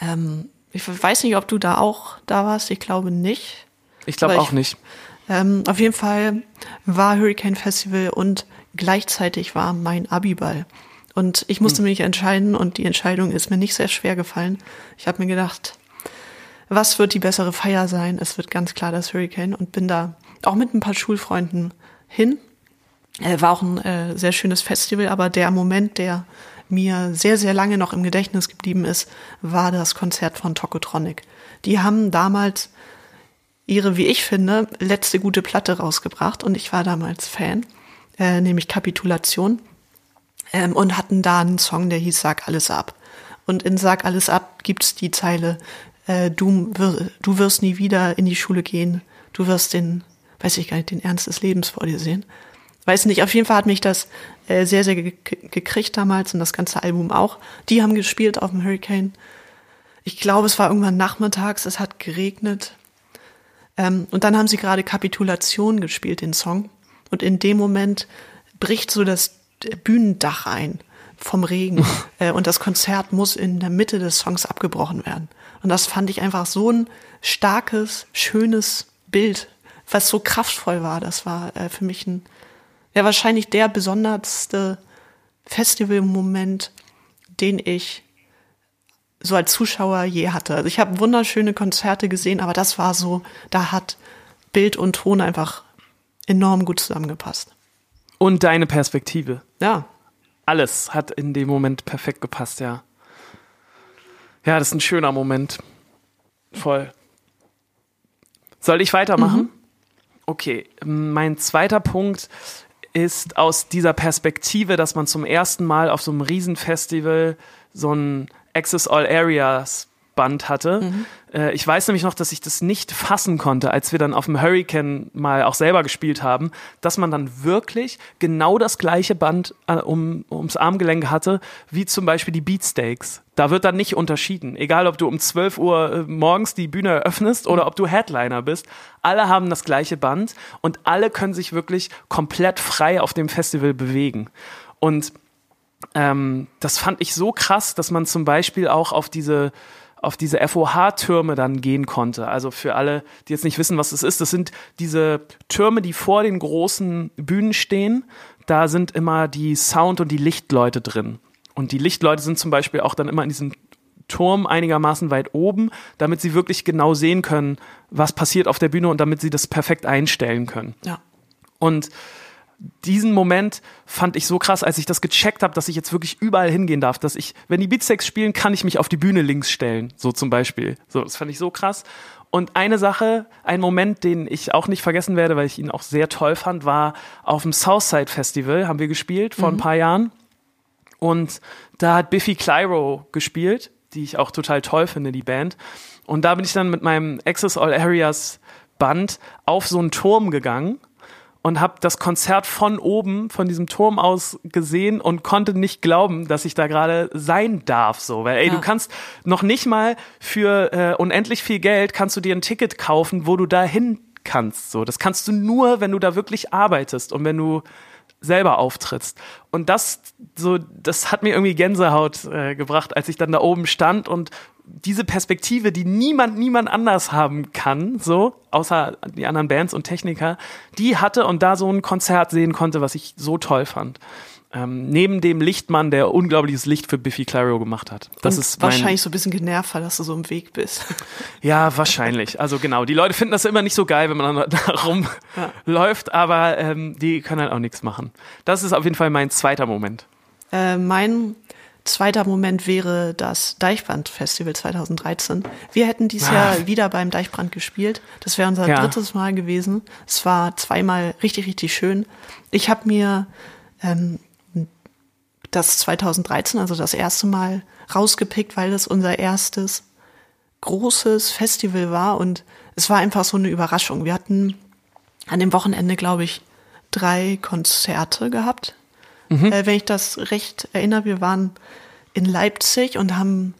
Ähm, ich weiß nicht, ob du da auch da warst. Ich glaube nicht. Ich glaube auch nicht. Ähm, auf jeden Fall war Hurricane Festival und gleichzeitig war mein Abiball. Und ich musste mich entscheiden und die Entscheidung ist mir nicht sehr schwer gefallen. Ich habe mir gedacht, was wird die bessere Feier sein? Es wird ganz klar das Hurricane und bin da auch mit ein paar Schulfreunden hin. Äh, war auch ein äh, sehr schönes Festival, aber der Moment, der mir sehr, sehr lange noch im Gedächtnis geblieben ist, war das Konzert von Tokotronic. Die haben damals ihre, wie ich finde, letzte gute Platte rausgebracht und ich war damals Fan, äh, nämlich Kapitulation, ähm, und hatten da einen Song, der hieß Sag alles ab. Und in Sag alles ab gibt's die Zeile, äh, du, wir, du wirst nie wieder in die Schule gehen, du wirst den, weiß ich gar nicht, den Ernst des Lebens vor dir sehen. Weiß nicht, auf jeden Fall hat mich das äh, sehr, sehr ge gekriegt damals und das ganze Album auch. Die haben gespielt auf dem Hurricane. Ich glaube, es war irgendwann nachmittags, es hat geregnet. Ähm, und dann haben sie gerade Kapitulation gespielt, den Song. Und in dem Moment bricht so das Bühnendach ein vom Regen. äh, und das Konzert muss in der Mitte des Songs abgebrochen werden. Und das fand ich einfach so ein starkes, schönes Bild, was so kraftvoll war. Das war äh, für mich ein ja wahrscheinlich der besonderste Festivalmoment, den ich so als Zuschauer je hatte. Also ich habe wunderschöne Konzerte gesehen, aber das war so, da hat Bild und Ton einfach enorm gut zusammengepasst. Und deine Perspektive. Ja. Alles hat in dem Moment perfekt gepasst, ja. Ja, das ist ein schöner Moment. Voll. Soll ich weitermachen? Mhm. Okay, mein zweiter Punkt ist aus dieser Perspektive, dass man zum ersten Mal auf so einem Riesenfestival so ein Access All Areas Band hatte. Mhm. Äh, ich weiß nämlich noch, dass ich das nicht fassen konnte, als wir dann auf dem Hurricane mal auch selber gespielt haben, dass man dann wirklich genau das gleiche Band äh, um, ums Armgelenk hatte, wie zum Beispiel die Beatsteaks. Da wird dann nicht unterschieden. Egal, ob du um 12 Uhr äh, morgens die Bühne eröffnest oder ob du Headliner bist. Alle haben das gleiche Band und alle können sich wirklich komplett frei auf dem Festival bewegen. Und ähm, das fand ich so krass, dass man zum Beispiel auch auf diese auf diese FOH-Türme dann gehen konnte. Also für alle, die jetzt nicht wissen, was das ist, das sind diese Türme, die vor den großen Bühnen stehen. Da sind immer die Sound- und die Lichtleute drin. Und die Lichtleute sind zum Beispiel auch dann immer in diesem Turm einigermaßen weit oben, damit sie wirklich genau sehen können, was passiert auf der Bühne und damit sie das perfekt einstellen können. Ja. Und diesen Moment fand ich so krass, als ich das gecheckt habe, dass ich jetzt wirklich überall hingehen darf, dass ich, wenn die Beatsteaks spielen, kann ich mich auf die Bühne links stellen, so zum Beispiel. So, das fand ich so krass. Und eine Sache, ein Moment, den ich auch nicht vergessen werde, weil ich ihn auch sehr toll fand, war auf dem Southside Festival, haben wir gespielt vor mhm. ein paar Jahren. Und da hat Biffy Clyro gespielt, die ich auch total toll finde, die Band. Und da bin ich dann mit meinem Access All Areas Band auf so einen Turm gegangen und habe das Konzert von oben, von diesem Turm aus gesehen und konnte nicht glauben, dass ich da gerade sein darf. So, weil ey, ja. du kannst noch nicht mal für äh, unendlich viel Geld kannst du dir ein Ticket kaufen, wo du da hin kannst. So, das kannst du nur, wenn du da wirklich arbeitest und wenn du selber auftrittst. Und das so, das hat mir irgendwie Gänsehaut äh, gebracht, als ich dann da oben stand und diese Perspektive, die niemand, niemand anders haben kann, so, außer die anderen Bands und Techniker, die hatte und da so ein Konzert sehen konnte, was ich so toll fand. Ähm, neben dem Lichtmann, der unglaubliches Licht für Biffy Clyro gemacht hat. Das und ist wahrscheinlich so ein bisschen genervt, weil dass du so im Weg bist. Ja, wahrscheinlich. Also genau, die Leute finden das immer nicht so geil, wenn man da rumläuft, ja. aber ähm, die können halt auch nichts machen. Das ist auf jeden Fall mein zweiter Moment. Äh, mein Zweiter Moment wäre das Deichbrand-Festival 2013. Wir hätten dieses ah. Jahr wieder beim Deichbrand gespielt. Das wäre unser ja. drittes Mal gewesen. Es war zweimal richtig, richtig schön. Ich habe mir ähm, das 2013, also das erste Mal, rausgepickt, weil das unser erstes großes Festival war und es war einfach so eine Überraschung. Wir hatten an dem Wochenende, glaube ich, drei Konzerte gehabt Mhm. Äh, wenn ich das recht erinnere, wir waren in Leipzig und haben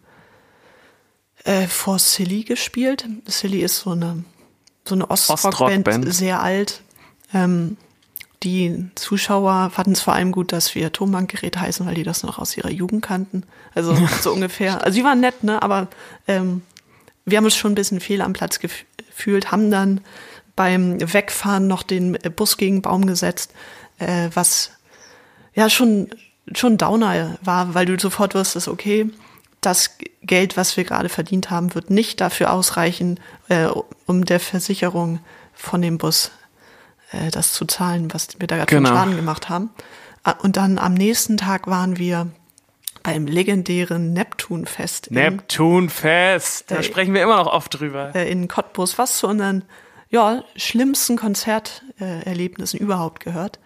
äh, vor Silly gespielt. Silly ist so eine, so eine Ostrock-Band, Ostrock sehr alt. Ähm, die Zuschauer fanden es vor allem gut, dass wir Tonbankgerät heißen, weil die das noch aus ihrer Jugend kannten. Also so ungefähr. Also die waren nett, ne? Aber ähm, wir haben uns schon ein bisschen fehl am Platz gefühlt, haben dann beim Wegfahren noch den Bus gegen Baum gesetzt, äh, was ja schon, schon Downer war, weil du sofort wusstest, okay, das Geld, was wir gerade verdient haben, wird nicht dafür ausreichen, äh, um der Versicherung von dem Bus äh, das zu zahlen, was wir da gerade Genau. Schaden gemacht haben. Ah, Und dann am nächsten Tag waren wir beim legendären Neptunfest Neptunfest. Da Äh, sprechen wir immer noch oft drüber. äh, in Cottbus, was zu unseren ja, schlimmsten Konzerterlebnissen überhaupt gehört.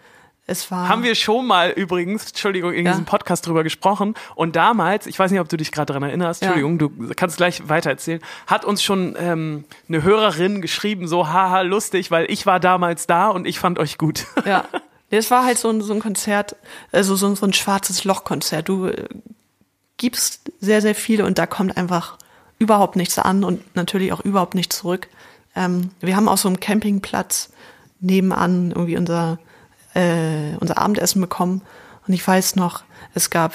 Es war Haben wir schon mal übrigens, Entschuldigung, in Ja. diesem Podcast drüber gesprochen. Und damals, ich weiß nicht, ob du dich gerade daran erinnerst, Ja. Entschuldigung, du kannst gleich weitererzählen, hat uns schon ähm, eine Hörerin geschrieben, so haha, lustig, weil ich war damals da und ich fand euch gut. Ja. Es war halt so ein, so ein Konzert, also so ein, so ein schwarzes Lochkonzert. Du äh, gibst sehr, sehr viel und da kommt einfach überhaupt nichts an und natürlich auch überhaupt nichts zurück. Ähm, wir haben auf so einem Campingplatz nebenan irgendwie unser, äh, unser Abendessen bekommen und ich weiß noch, es gab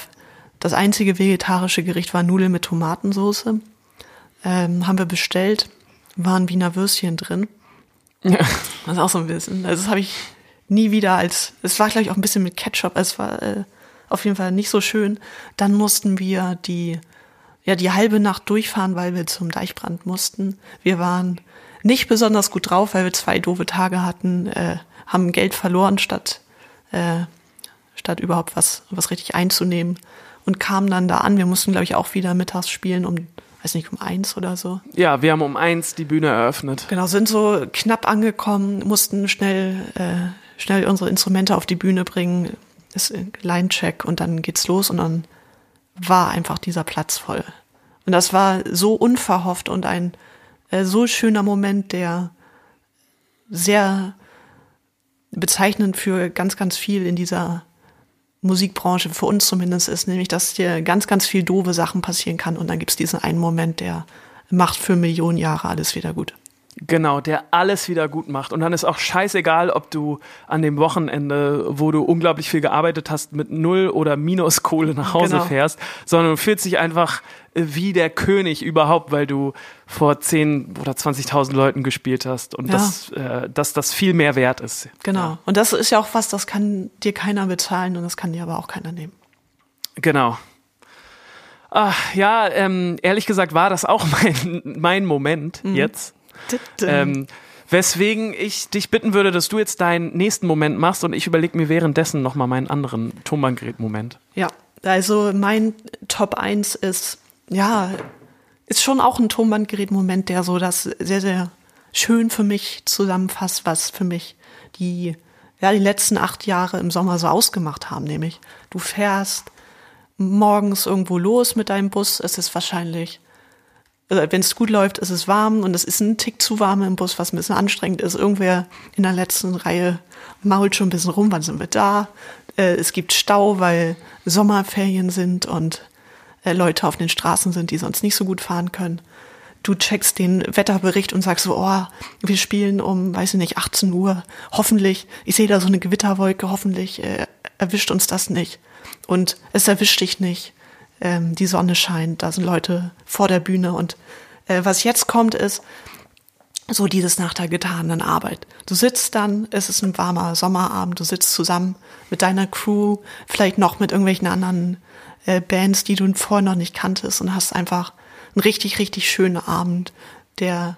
das einzige vegetarische Gericht war Nudeln mit Tomatensauce. Ähm, haben wir bestellt, waren Wiener Würstchen drin. Das ist auch so ein bisschen. Also das habe ich nie wieder als. Es war, glaube ich, auch ein bisschen mit Ketchup. Es war äh, auf jeden Fall nicht so schön. Dann mussten wir die, ja, die halbe Nacht durchfahren, weil wir zum Deichbrand mussten. Wir waren nicht besonders gut drauf, weil wir zwei doofe Tage hatten, äh, haben Geld verloren, statt, äh, statt überhaupt was, was richtig einzunehmen. Und kamen dann da an. Wir mussten, glaube ich, auch wieder mittags spielen, um, weiß nicht, um eins oder so. ja, wir haben um eins die Bühne eröffnet. Genau, sind so knapp angekommen, mussten schnell, äh, schnell unsere Instrumente auf die Bühne bringen, ist äh, Line-Check und dann geht's los und dann war einfach dieser Platz voll. Und das war so unverhofft und ein äh, so schöner Moment, der sehr bezeichnend für ganz, ganz viel in dieser Musikbranche, für uns zumindest ist, nämlich, dass dir ganz, ganz viel doofe Sachen passieren kann und dann gibt's diesen einen Moment, der macht für Millionen Jahre alles wieder gut. Genau, der alles wieder gut macht. Und dann ist auch scheißegal, ob du an dem Wochenende, wo du unglaublich viel gearbeitet hast, mit Null oder Minus Kohle nach Hause Genau. fährst, sondern du fühlst dich einfach wie der König überhaupt, weil du vor 10 oder 20.000 Leuten gespielt hast und Ja. dass, äh, dass das viel mehr wert ist. Genau. Und das ist ja auch was, das kann dir keiner bezahlen und das kann dir aber auch keiner nehmen. Genau. Ach, ja, ähm, ehrlich gesagt war das auch mein, mein Moment Mhm. jetzt. Ähm, weswegen ich dich bitten würde, dass du jetzt deinen nächsten Moment machst und ich überlege mir währenddessen nochmal meinen anderen Tonbandgerät-Moment. Ja, also mein Top 1 ist, ja, ist schon auch ein Tonbandgerät-Moment, der so das sehr, sehr schön für mich zusammenfasst, was für mich die, ja, die letzten acht Jahre im Sommer so ausgemacht haben, nämlich du fährst morgens irgendwo los mit deinem Bus, es ist wahrscheinlich wenn es gut läuft, ist es warm und es ist ein Tick zu warm im Bus, was ein bisschen anstrengend ist. Irgendwer in der letzten Reihe mault schon ein bisschen rum, wann sind wir da? Äh, es gibt Stau, weil Sommerferien sind und äh, Leute auf den Straßen sind, die sonst nicht so gut fahren können. Du checkst den Wetterbericht und sagst so, oh, wir spielen um, weiß ich nicht, 18 Uhr. Hoffentlich, ich sehe da so eine Gewitterwolke, hoffentlich äh, erwischt uns das nicht. Und es erwischt dich nicht ähm, die Sonne scheint, da sind Leute vor der Bühne und äh, was jetzt kommt ist so dieses nach der getanen Arbeit. Du sitzt dann, es ist ein warmer Sommerabend, du sitzt zusammen mit deiner Crew, vielleicht noch mit irgendwelchen anderen äh, Bands, die du vorher noch nicht kanntest und hast einfach einen richtig, richtig schönen Abend, der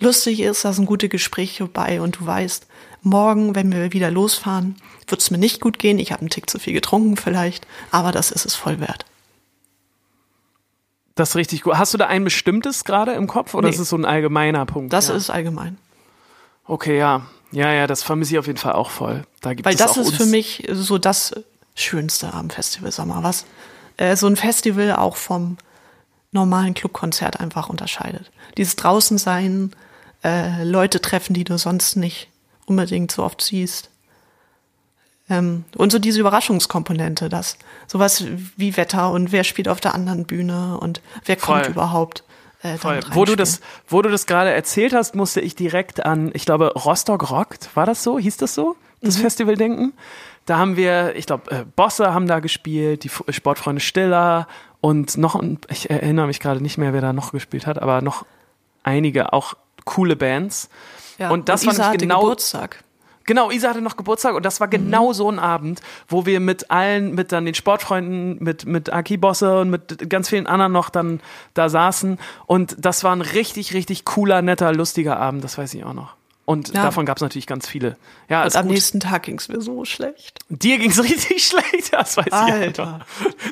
lustig ist, da sind gute Gespräche bei und du weißt, morgen, wenn wir wieder losfahren, wird es mir nicht gut gehen, ich habe einen Tick zu viel getrunken vielleicht, aber das ist es voll wert. Das ist richtig gut. Hast du da ein bestimmtes gerade im Kopf oder Nee. ist es so ein allgemeiner Punkt? Das ja. ist allgemein. Okay, ja. Ja, ja, das vermisse ich auf jeden Fall auch voll. Da gibt Weil das ist für mich so das Schönste am Festival Sommer, was äh, so ein Festival auch vom normalen Clubkonzert einfach unterscheidet. Dieses Draußensein, äh, Leute treffen, die du sonst nicht unbedingt so oft siehst. Ähm, und so diese Überraschungskomponente, das sowas wie Wetter und wer spielt auf der anderen Bühne und wer kommt Voll. überhaupt. Äh, Voll. Wo du das, wo du das gerade erzählt hast, musste ich direkt an, ich glaube, Rostock rockt. War das so? Hieß das so? Das Mhm. Festival denken? Da haben wir, ich glaube, äh, Bosse haben da gespielt, die F- Sportfreunde Stiller und noch, ich erinnere mich gerade nicht mehr, wer da noch gespielt hat, aber noch einige auch coole Bands. ja. und das ich hatte genau- Geburtstag. Genau, Isa hatte noch Geburtstag und das war genau so ein Abend, wo wir mit allen, mit dann den Sportfreunden, mit, mit Aki Bosse und mit ganz vielen anderen noch dann da saßen und das war ein richtig, richtig cooler, netter, lustiger Abend, das weiß ich auch noch. Und Ja. davon gab es natürlich ganz viele. Ja, Und am gut. nächsten Tag ging es mir so schlecht. Dir ging's richtig schlecht, das weiß ich. Alter.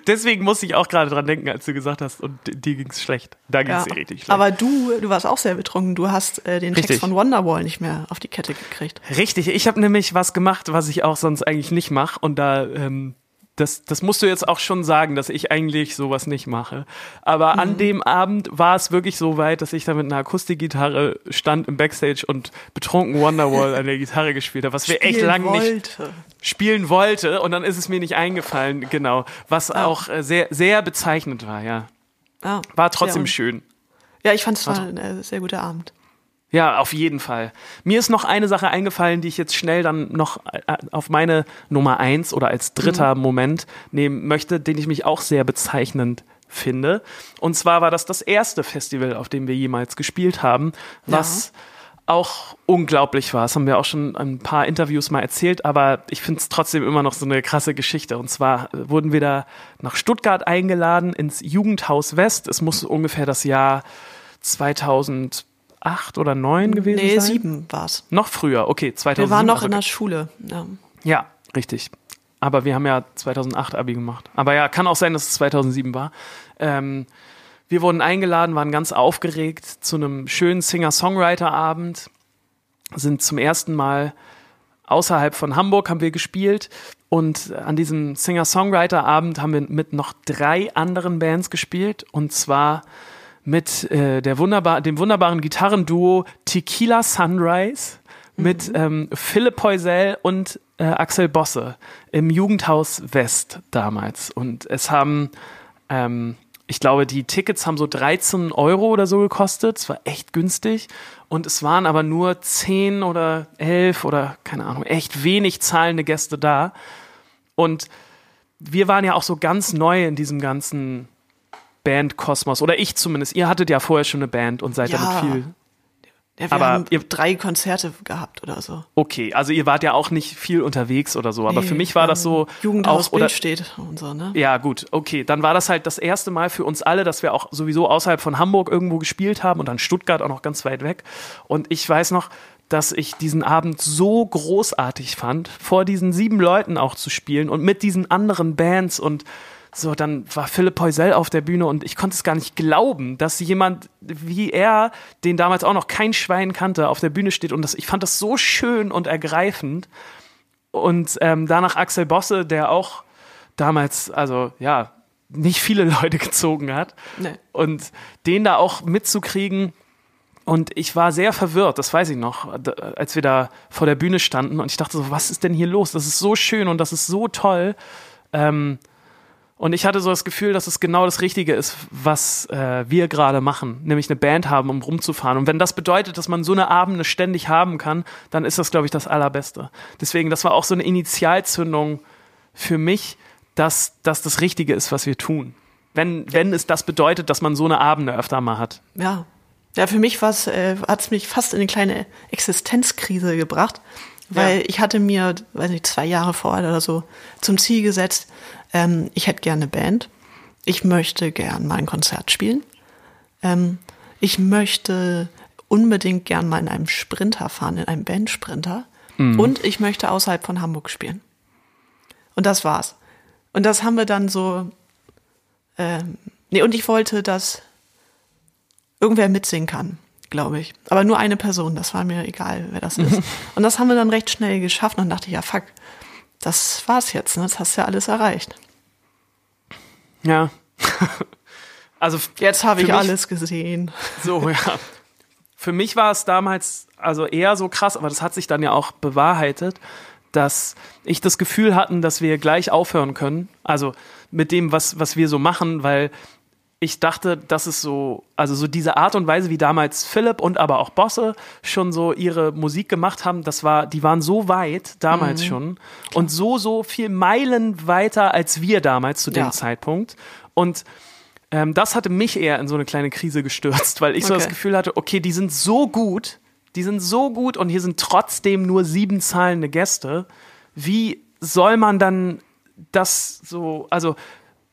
Deswegen musste ich auch gerade dran denken, als du gesagt hast, und dir ging's schlecht. Da ging's Ja. dir richtig schlecht. Aber du, du warst auch sehr betrunken. Du hast äh, den Richtig. Text von Wonderwall nicht mehr auf die Kette gekriegt. Richtig, ich habe nämlich was gemacht, was ich auch sonst eigentlich nicht mache. Und da, ähm, das, das musst du jetzt auch schon sagen, dass ich eigentlich sowas nicht mache. Aber Mhm. an dem Abend war es wirklich so weit, dass ich da mit einer Akustikgitarre stand im Backstage und betrunken Wonderwall an der Gitarre gespielt habe, was wir echt Spielen lang nicht spielen wollte. Und dann ist es mir nicht eingefallen, genau. Was auch äh, sehr, sehr bezeichnend war, ja. Ah, War trotzdem schön. Ja, ich fand es war ein äh, sehr guter Abend. Ja, auf jeden Fall. Mir ist noch eine Sache eingefallen, die ich jetzt schnell dann noch äh, auf meine Nummer eins oder als dritter Moment nehmen möchte, den ich mich auch sehr bezeichnend finde. Und zwar war das das erste Festival, auf dem wir jemals gespielt haben, was auch unglaublich war. Das haben wir auch schon in ein paar Interviews mal erzählt, aber ich finde es trotzdem immer noch so eine krasse Geschichte. Und zwar äh, wurden wir da nach Stuttgart eingeladen ins Jugendhaus West. Es muss ungefähr das Jahr 2008 oder 2009 gewesen Nee, sein. sieben war's. Noch früher, okay, 2007. Wir waren noch also in der Schule. Ja. ja, richtig. Aber wir haben ja 2008 Abi gemacht. Aber ja, kann auch sein, dass es 2007 war. Ähm, wir wurden eingeladen, waren ganz aufgeregt zu einem schönen Singer-Songwriter-Abend, sind zum ersten Mal außerhalb von Hamburg haben wir gespielt und an diesem Singer-Songwriter-Abend haben wir mit noch drei anderen Bands gespielt und zwar mit äh, der wunderbar, dem wunderbaren Gitarrenduo Tequila Sunrise mit ähm, Philipp Poisel und äh, Axel Bosse im Jugendhaus West damals. Und es haben, ähm, ich glaube, die Tickets haben so 13 Euro oder so gekostet. Es war echt günstig. Und es waren aber nur 10 oder 11 oder keine Ahnung, echt wenig zahlende Gäste da. Und wir waren ja auch so ganz neu in diesem ganzen Bandkosmos. Oder ich zumindest. Ihr hattet ja vorher schon eine Band und seid Ja. damit viel Ja, wir Aber haben ihr- drei Konzerte gehabt oder so. Okay, also ihr wart ja auch nicht viel unterwegs oder so, aber Nee, für mich war wir das so Jugendhaus auch oder steht und so, ne? ja gut, okay, dann war das halt das erste Mal für uns alle, dass wir auch sowieso außerhalb von Hamburg irgendwo gespielt haben und dann Stuttgart auch noch ganz weit weg und ich weiß noch, dass ich diesen Abend so großartig fand, vor diesen sieben Leuten auch zu spielen und mit diesen anderen Bands und so, dann war Philipp Poisel auf der Bühne und ich konnte es gar nicht glauben, dass jemand wie er, den damals auch noch kein Schwein kannte, auf der Bühne steht und das, ich fand das so schön und ergreifend. Und ähm, danach Axel Bosse, der auch damals, also ja, nicht viele Leute gezogen hat. Nee. Und den da auch mitzukriegen. Und ich war sehr verwirrt, das weiß ich noch, als wir da vor der Bühne standen. Und ich dachte so, was ist denn hier los? Das ist so schön und das ist so toll. Ähm, und ich hatte so das Gefühl, dass es genau das Richtige ist, was äh, wir gerade machen, nämlich eine Band haben, um rumzufahren. Und wenn das bedeutet, dass man so eine Abende ständig haben kann, dann ist das, glaube ich, das Allerbeste. Deswegen, das war auch so eine Initialzündung für mich, dass das das Richtige ist, was wir tun. Wenn, wenn es das bedeutet, dass man so eine Abende öfter mal hat. Ja. Ja, für mich äh, hat es mich fast in eine kleine Existenzkrise gebracht, weil Ja. ich hatte mir, weiß nicht, zwei Jahre vorher oder so zum Ziel gesetzt, ähm, ich hätte gerne eine Band, ich möchte gern mal ein Konzert spielen, ähm, ich möchte unbedingt gern mal in einem Sprinter fahren, in einem Bandsprinter und ich möchte außerhalb von Hamburg spielen. Und das war's. Und das haben wir dann so, ähm, nee, und ich wollte, dass irgendwer mitsingen kann, glaube ich. Aber nur eine Person, das war mir egal, wer das ist. Und das haben wir dann recht schnell geschafft und dann dachte ich, ja fuck, das war's jetzt, ne? das hast du ja alles erreicht. Ja. also Jetzt habe ich mich- alles gesehen. So, ja. Für mich war es damals also eher so krass, aber das hat sich dann ja auch bewahrheitet, dass ich das Gefühl hatten, dass wir gleich aufhören können. Also mit dem, was, was wir so machen, weil ich dachte, dass es so, also so diese Art und Weise, wie damals Philipp und aber auch Bosse schon so ihre Musik gemacht haben, das war, die waren so weit damals schon und so, so viel Meilen weiter als wir damals zu dem Ja. Zeitpunkt. Und ähm, das hatte mich eher in so eine kleine Krise gestürzt, weil ich so das Okay. Gefühl hatte, okay, die sind so gut, die sind so gut und hier sind trotzdem nur sieben zahlende Gäste. Wie soll man dann das so, also,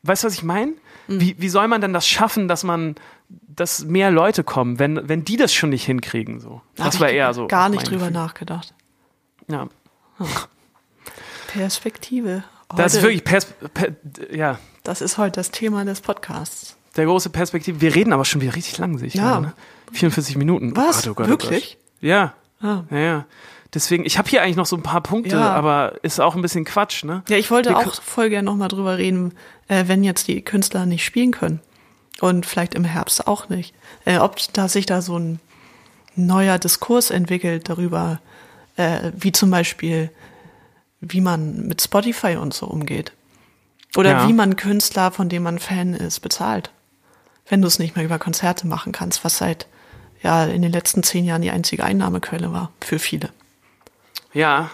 weißt du, was ich meine? Wie, wie soll man denn das schaffen, dass man, dass mehr Leute kommen, wenn, wenn die das schon nicht hinkriegen? So. Da Das hab war ich eher so. Gar nicht drüber Gefühl. nachgedacht. Ja. Perspektive. Das ist Heute- wirklich Pers per, ja, Das ist heute das Thema des Podcasts. der große Perspektive. Wir reden aber schon wieder richtig lang, sehe ich Ja. gerade, ne? 44 Minuten. Was? Oh Gott, oh Gott, oh Wirklich? Gott. Ja. Ah. Ja, ja. Deswegen, ich habe hier eigentlich noch so ein paar Punkte, Ja. aber ist auch ein bisschen Quatsch, ne? Ja, ich wollte Wir auch voll gerne nochmal drüber reden, äh, wenn jetzt die Künstler nicht spielen können. Und vielleicht im Herbst auch nicht. Äh, ob da sich da so ein neuer Diskurs entwickelt darüber, äh, wie zum Beispiel, wie man mit Spotify und so umgeht. Oder Ja. wie man Künstler, von dem man Fan ist, bezahlt. Wenn du es nicht mehr über Konzerte machen kannst, was seit ja in den letzten zehn Jahren die einzige Einnahmequelle war für viele. Ja.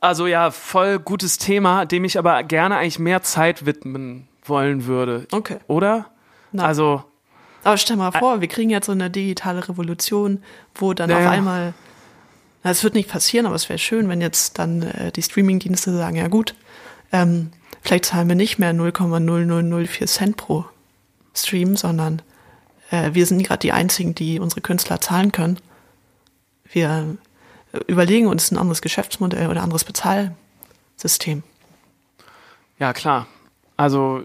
Also ja, voll gutes Thema, dem ich aber gerne eigentlich mehr Zeit widmen wollen würde. Okay. Oder? Na. Also, Aber stell mal vor, wir kriegen jetzt so eine digitale Revolution, wo dann Ja, auf einmal, na, es wird nicht passieren, aber es wäre schön, wenn jetzt dann äh, die Streamingdienste sagen, ja gut, ähm, vielleicht zahlen wir nicht mehr 0,0004 Cent pro Stream, sondern äh, wir sind gerade die einzigen, die unsere Künstler zahlen können. Wir äh, überlegen uns ein anderes Geschäftsmodell oder anderes Bezahlsystem. ja, klar. Also,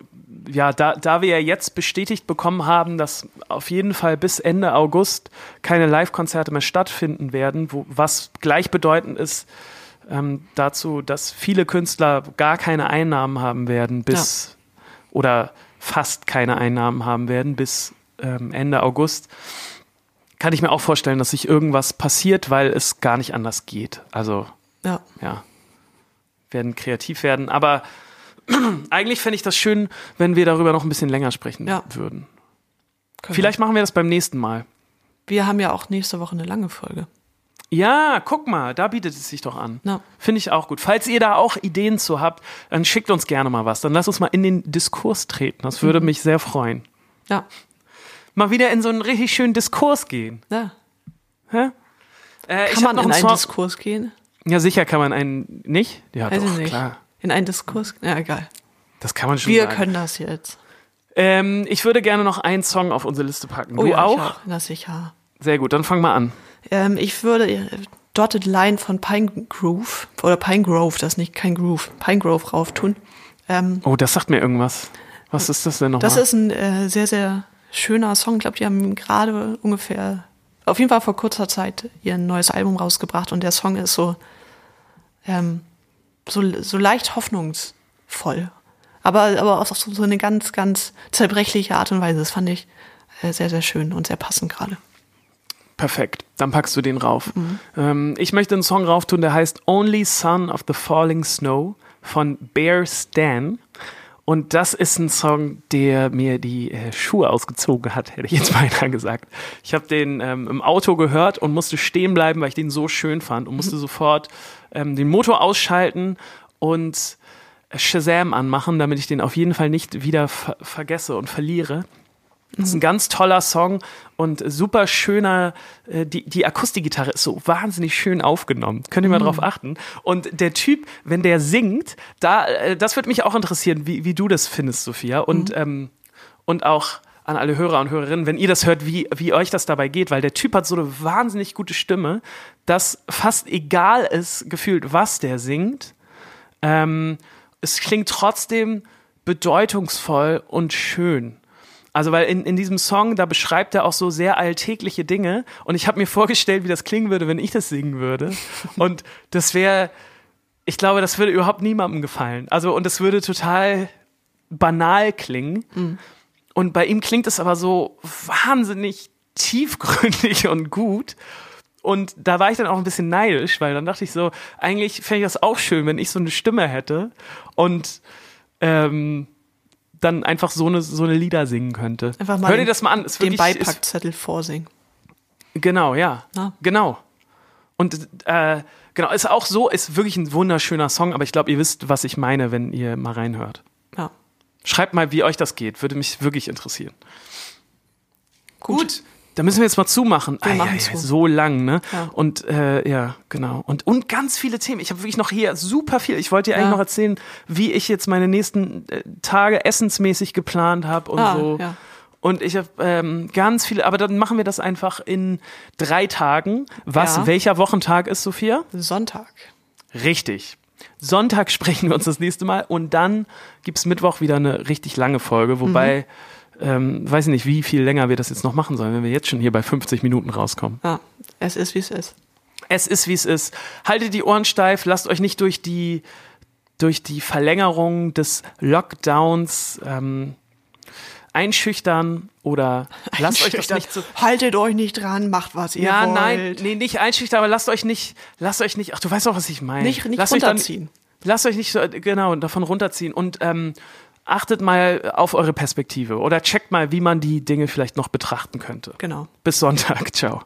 ja, da, da wir ja jetzt bestätigt bekommen haben, dass auf jeden Fall bis Ende August keine Live-Konzerte mehr stattfinden werden, wo, was gleichbedeutend ist ähm, dazu, dass viele Künstler gar keine Einnahmen haben werden bis oder fast keine Einnahmen haben werden bis ähm, Ende August, kann ich mir auch vorstellen, dass sich irgendwas passiert, weil es gar nicht anders geht. Also, Ja, ja, werden kreativ werden. Aber eigentlich fände ich das schön, wenn wir darüber noch ein bisschen länger sprechen Ja. würden. können Vielleicht machen wir das beim nächsten Mal. wir. wir haben ja auch nächste Woche eine lange Folge. Ja, guck mal, da bietet es sich doch an. Ja. Finde ich auch gut. Falls ihr da auch Ideen zu habt, dann schickt uns gerne mal was. Dann lasst uns mal in den Diskurs treten. Das würde Mhm. mich sehr freuen. Ja, Mal wieder in so einen richtig schönen Diskurs gehen. ja. Hä? Äh, Kann man in einen Song- Diskurs gehen? Ja, sicher kann man einen nicht. Ja, Weiß doch, ich nicht. klar. In einen Diskurs? Ja, egal. Das kann man schon Wir sagen. können das jetzt. Ähm, ich würde gerne noch einen Song auf unsere Liste packen. du Oh ja, auch? Auch? Na sicher. Sehr gut, dann fang mal an. Ähm, ich würde äh, Dotted Line von Pine Grove oder Pine Grove, das ist nicht kein Groove, Pine Grove rauf tun. Ähm, Oh, das sagt mir irgendwas. Was ist das denn nochmal? das ist ein äh, sehr, sehr schöner Song. Ich glaube, die haben gerade ungefähr, auf jeden Fall vor kurzer Zeit, ihr neues Album rausgebracht und der Song ist so, ähm, so, so leicht hoffnungsvoll. Aber, aber auf so, so eine ganz, ganz zerbrechliche Art und Weise. Das fand ich äh, sehr, sehr schön und sehr passend gerade. Perfekt, dann packst du den rauf. Mhm. Ähm, ich möchte einen Song rauftun, der heißt Only Son of the Falling Snow von Bear Stan. Und das ist ein Song, der mir die äh, Schuhe ausgezogen hat, hätte ich jetzt beinahe gesagt. Ich habe den ähm, im Auto gehört und musste stehen bleiben, weil ich den so schön fand und musste sofort ähm, den Motor ausschalten und Shazam anmachen, damit ich den auf jeden Fall nicht wieder ver vergesse und verliere. Das ist ein ganz toller Song und super schöner, äh, die, die Akustikgitarre ist so wahnsinnig schön aufgenommen. Könnt ihr mal drauf achten. Und der Typ, wenn der singt, da, äh, das würde mich auch interessieren, wie, wie du das findest, Sophia. Und, ähm, und auch an alle Hörer und Hörerinnen, wenn ihr das hört, wie, wie euch das dabei geht, weil der Typ hat so eine wahnsinnig gute Stimme, dass fast egal ist, gefühlt, was der singt. Ähm, es klingt trotzdem bedeutungsvoll und schön. Also, weil in, in diesem Song, da beschreibt er auch so sehr alltägliche Dinge. Und ich habe mir vorgestellt, wie das klingen würde, wenn ich das singen würde. Und das wäre, ich glaube, das würde überhaupt niemandem gefallen. Also, und es würde total banal klingen. Und bei ihm klingt es aber so wahnsinnig tiefgründig und gut. Und da war ich dann auch ein bisschen neidisch, weil dann dachte ich so, eigentlich fände ich das auch schön, wenn ich so eine Stimme hätte und ähm, dann einfach so eine, so eine Lieder singen könnte. Einfach mal Hör dir das mal an. Ist Den wirklich, ist, Beipackzettel vorsingen. Genau, ja. Na? Genau. Und äh, genau, ist auch so, ist wirklich ein wunderschöner Song, aber ich glaube, ihr wisst, was ich meine, wenn ihr mal reinhört. Ja. Schreibt mal, wie euch das geht, würde mich wirklich interessieren. Gut. Da müssen wir jetzt mal zumachen. Wir Ah, machen ja, zu. ja, so lang, ne? Ja. Und äh, ja, genau. Und, und ganz viele Themen. Ich habe wirklich noch hier super viel. Ich wollte dir eigentlich noch erzählen, wie ich jetzt meine nächsten äh, Tage essensmäßig geplant habe und Ah, so. ja. Und ich habe ähm, ganz viele, aber dann machen wir das einfach in drei Tagen. Was, welcher Wochentag ist, Sophia? Sonntag. Richtig. Sonntag sprechen wir uns das nächste Mal und dann gibt's Mittwoch wieder eine richtig lange Folge, wobei, ähm, weiß ich nicht, wie viel länger wir das jetzt noch machen sollen, wenn wir jetzt schon hier bei 50 Minuten rauskommen. Ja, es ist, wie es ist. Es ist, wie es ist. Haltet die Ohren steif, lasst euch nicht durch die, durch die Verlängerung des Lockdowns ähm, einschüchtern oder lasst euch das nicht so. Haltet euch nicht dran, macht was ihr Ja, wollt. nein, nee, nicht einschüchtern, aber lasst euch nicht, lasst euch nicht, ach, du weißt auch, was ich meine. Nicht- nicht lasst euch dann- runterziehen. Lasst euch nicht so, genau, davon runterziehen und ähm, achtet mal auf eure Perspektive oder checkt mal, wie man die Dinge vielleicht noch betrachten könnte. Genau. Bis Sonntag, ciao.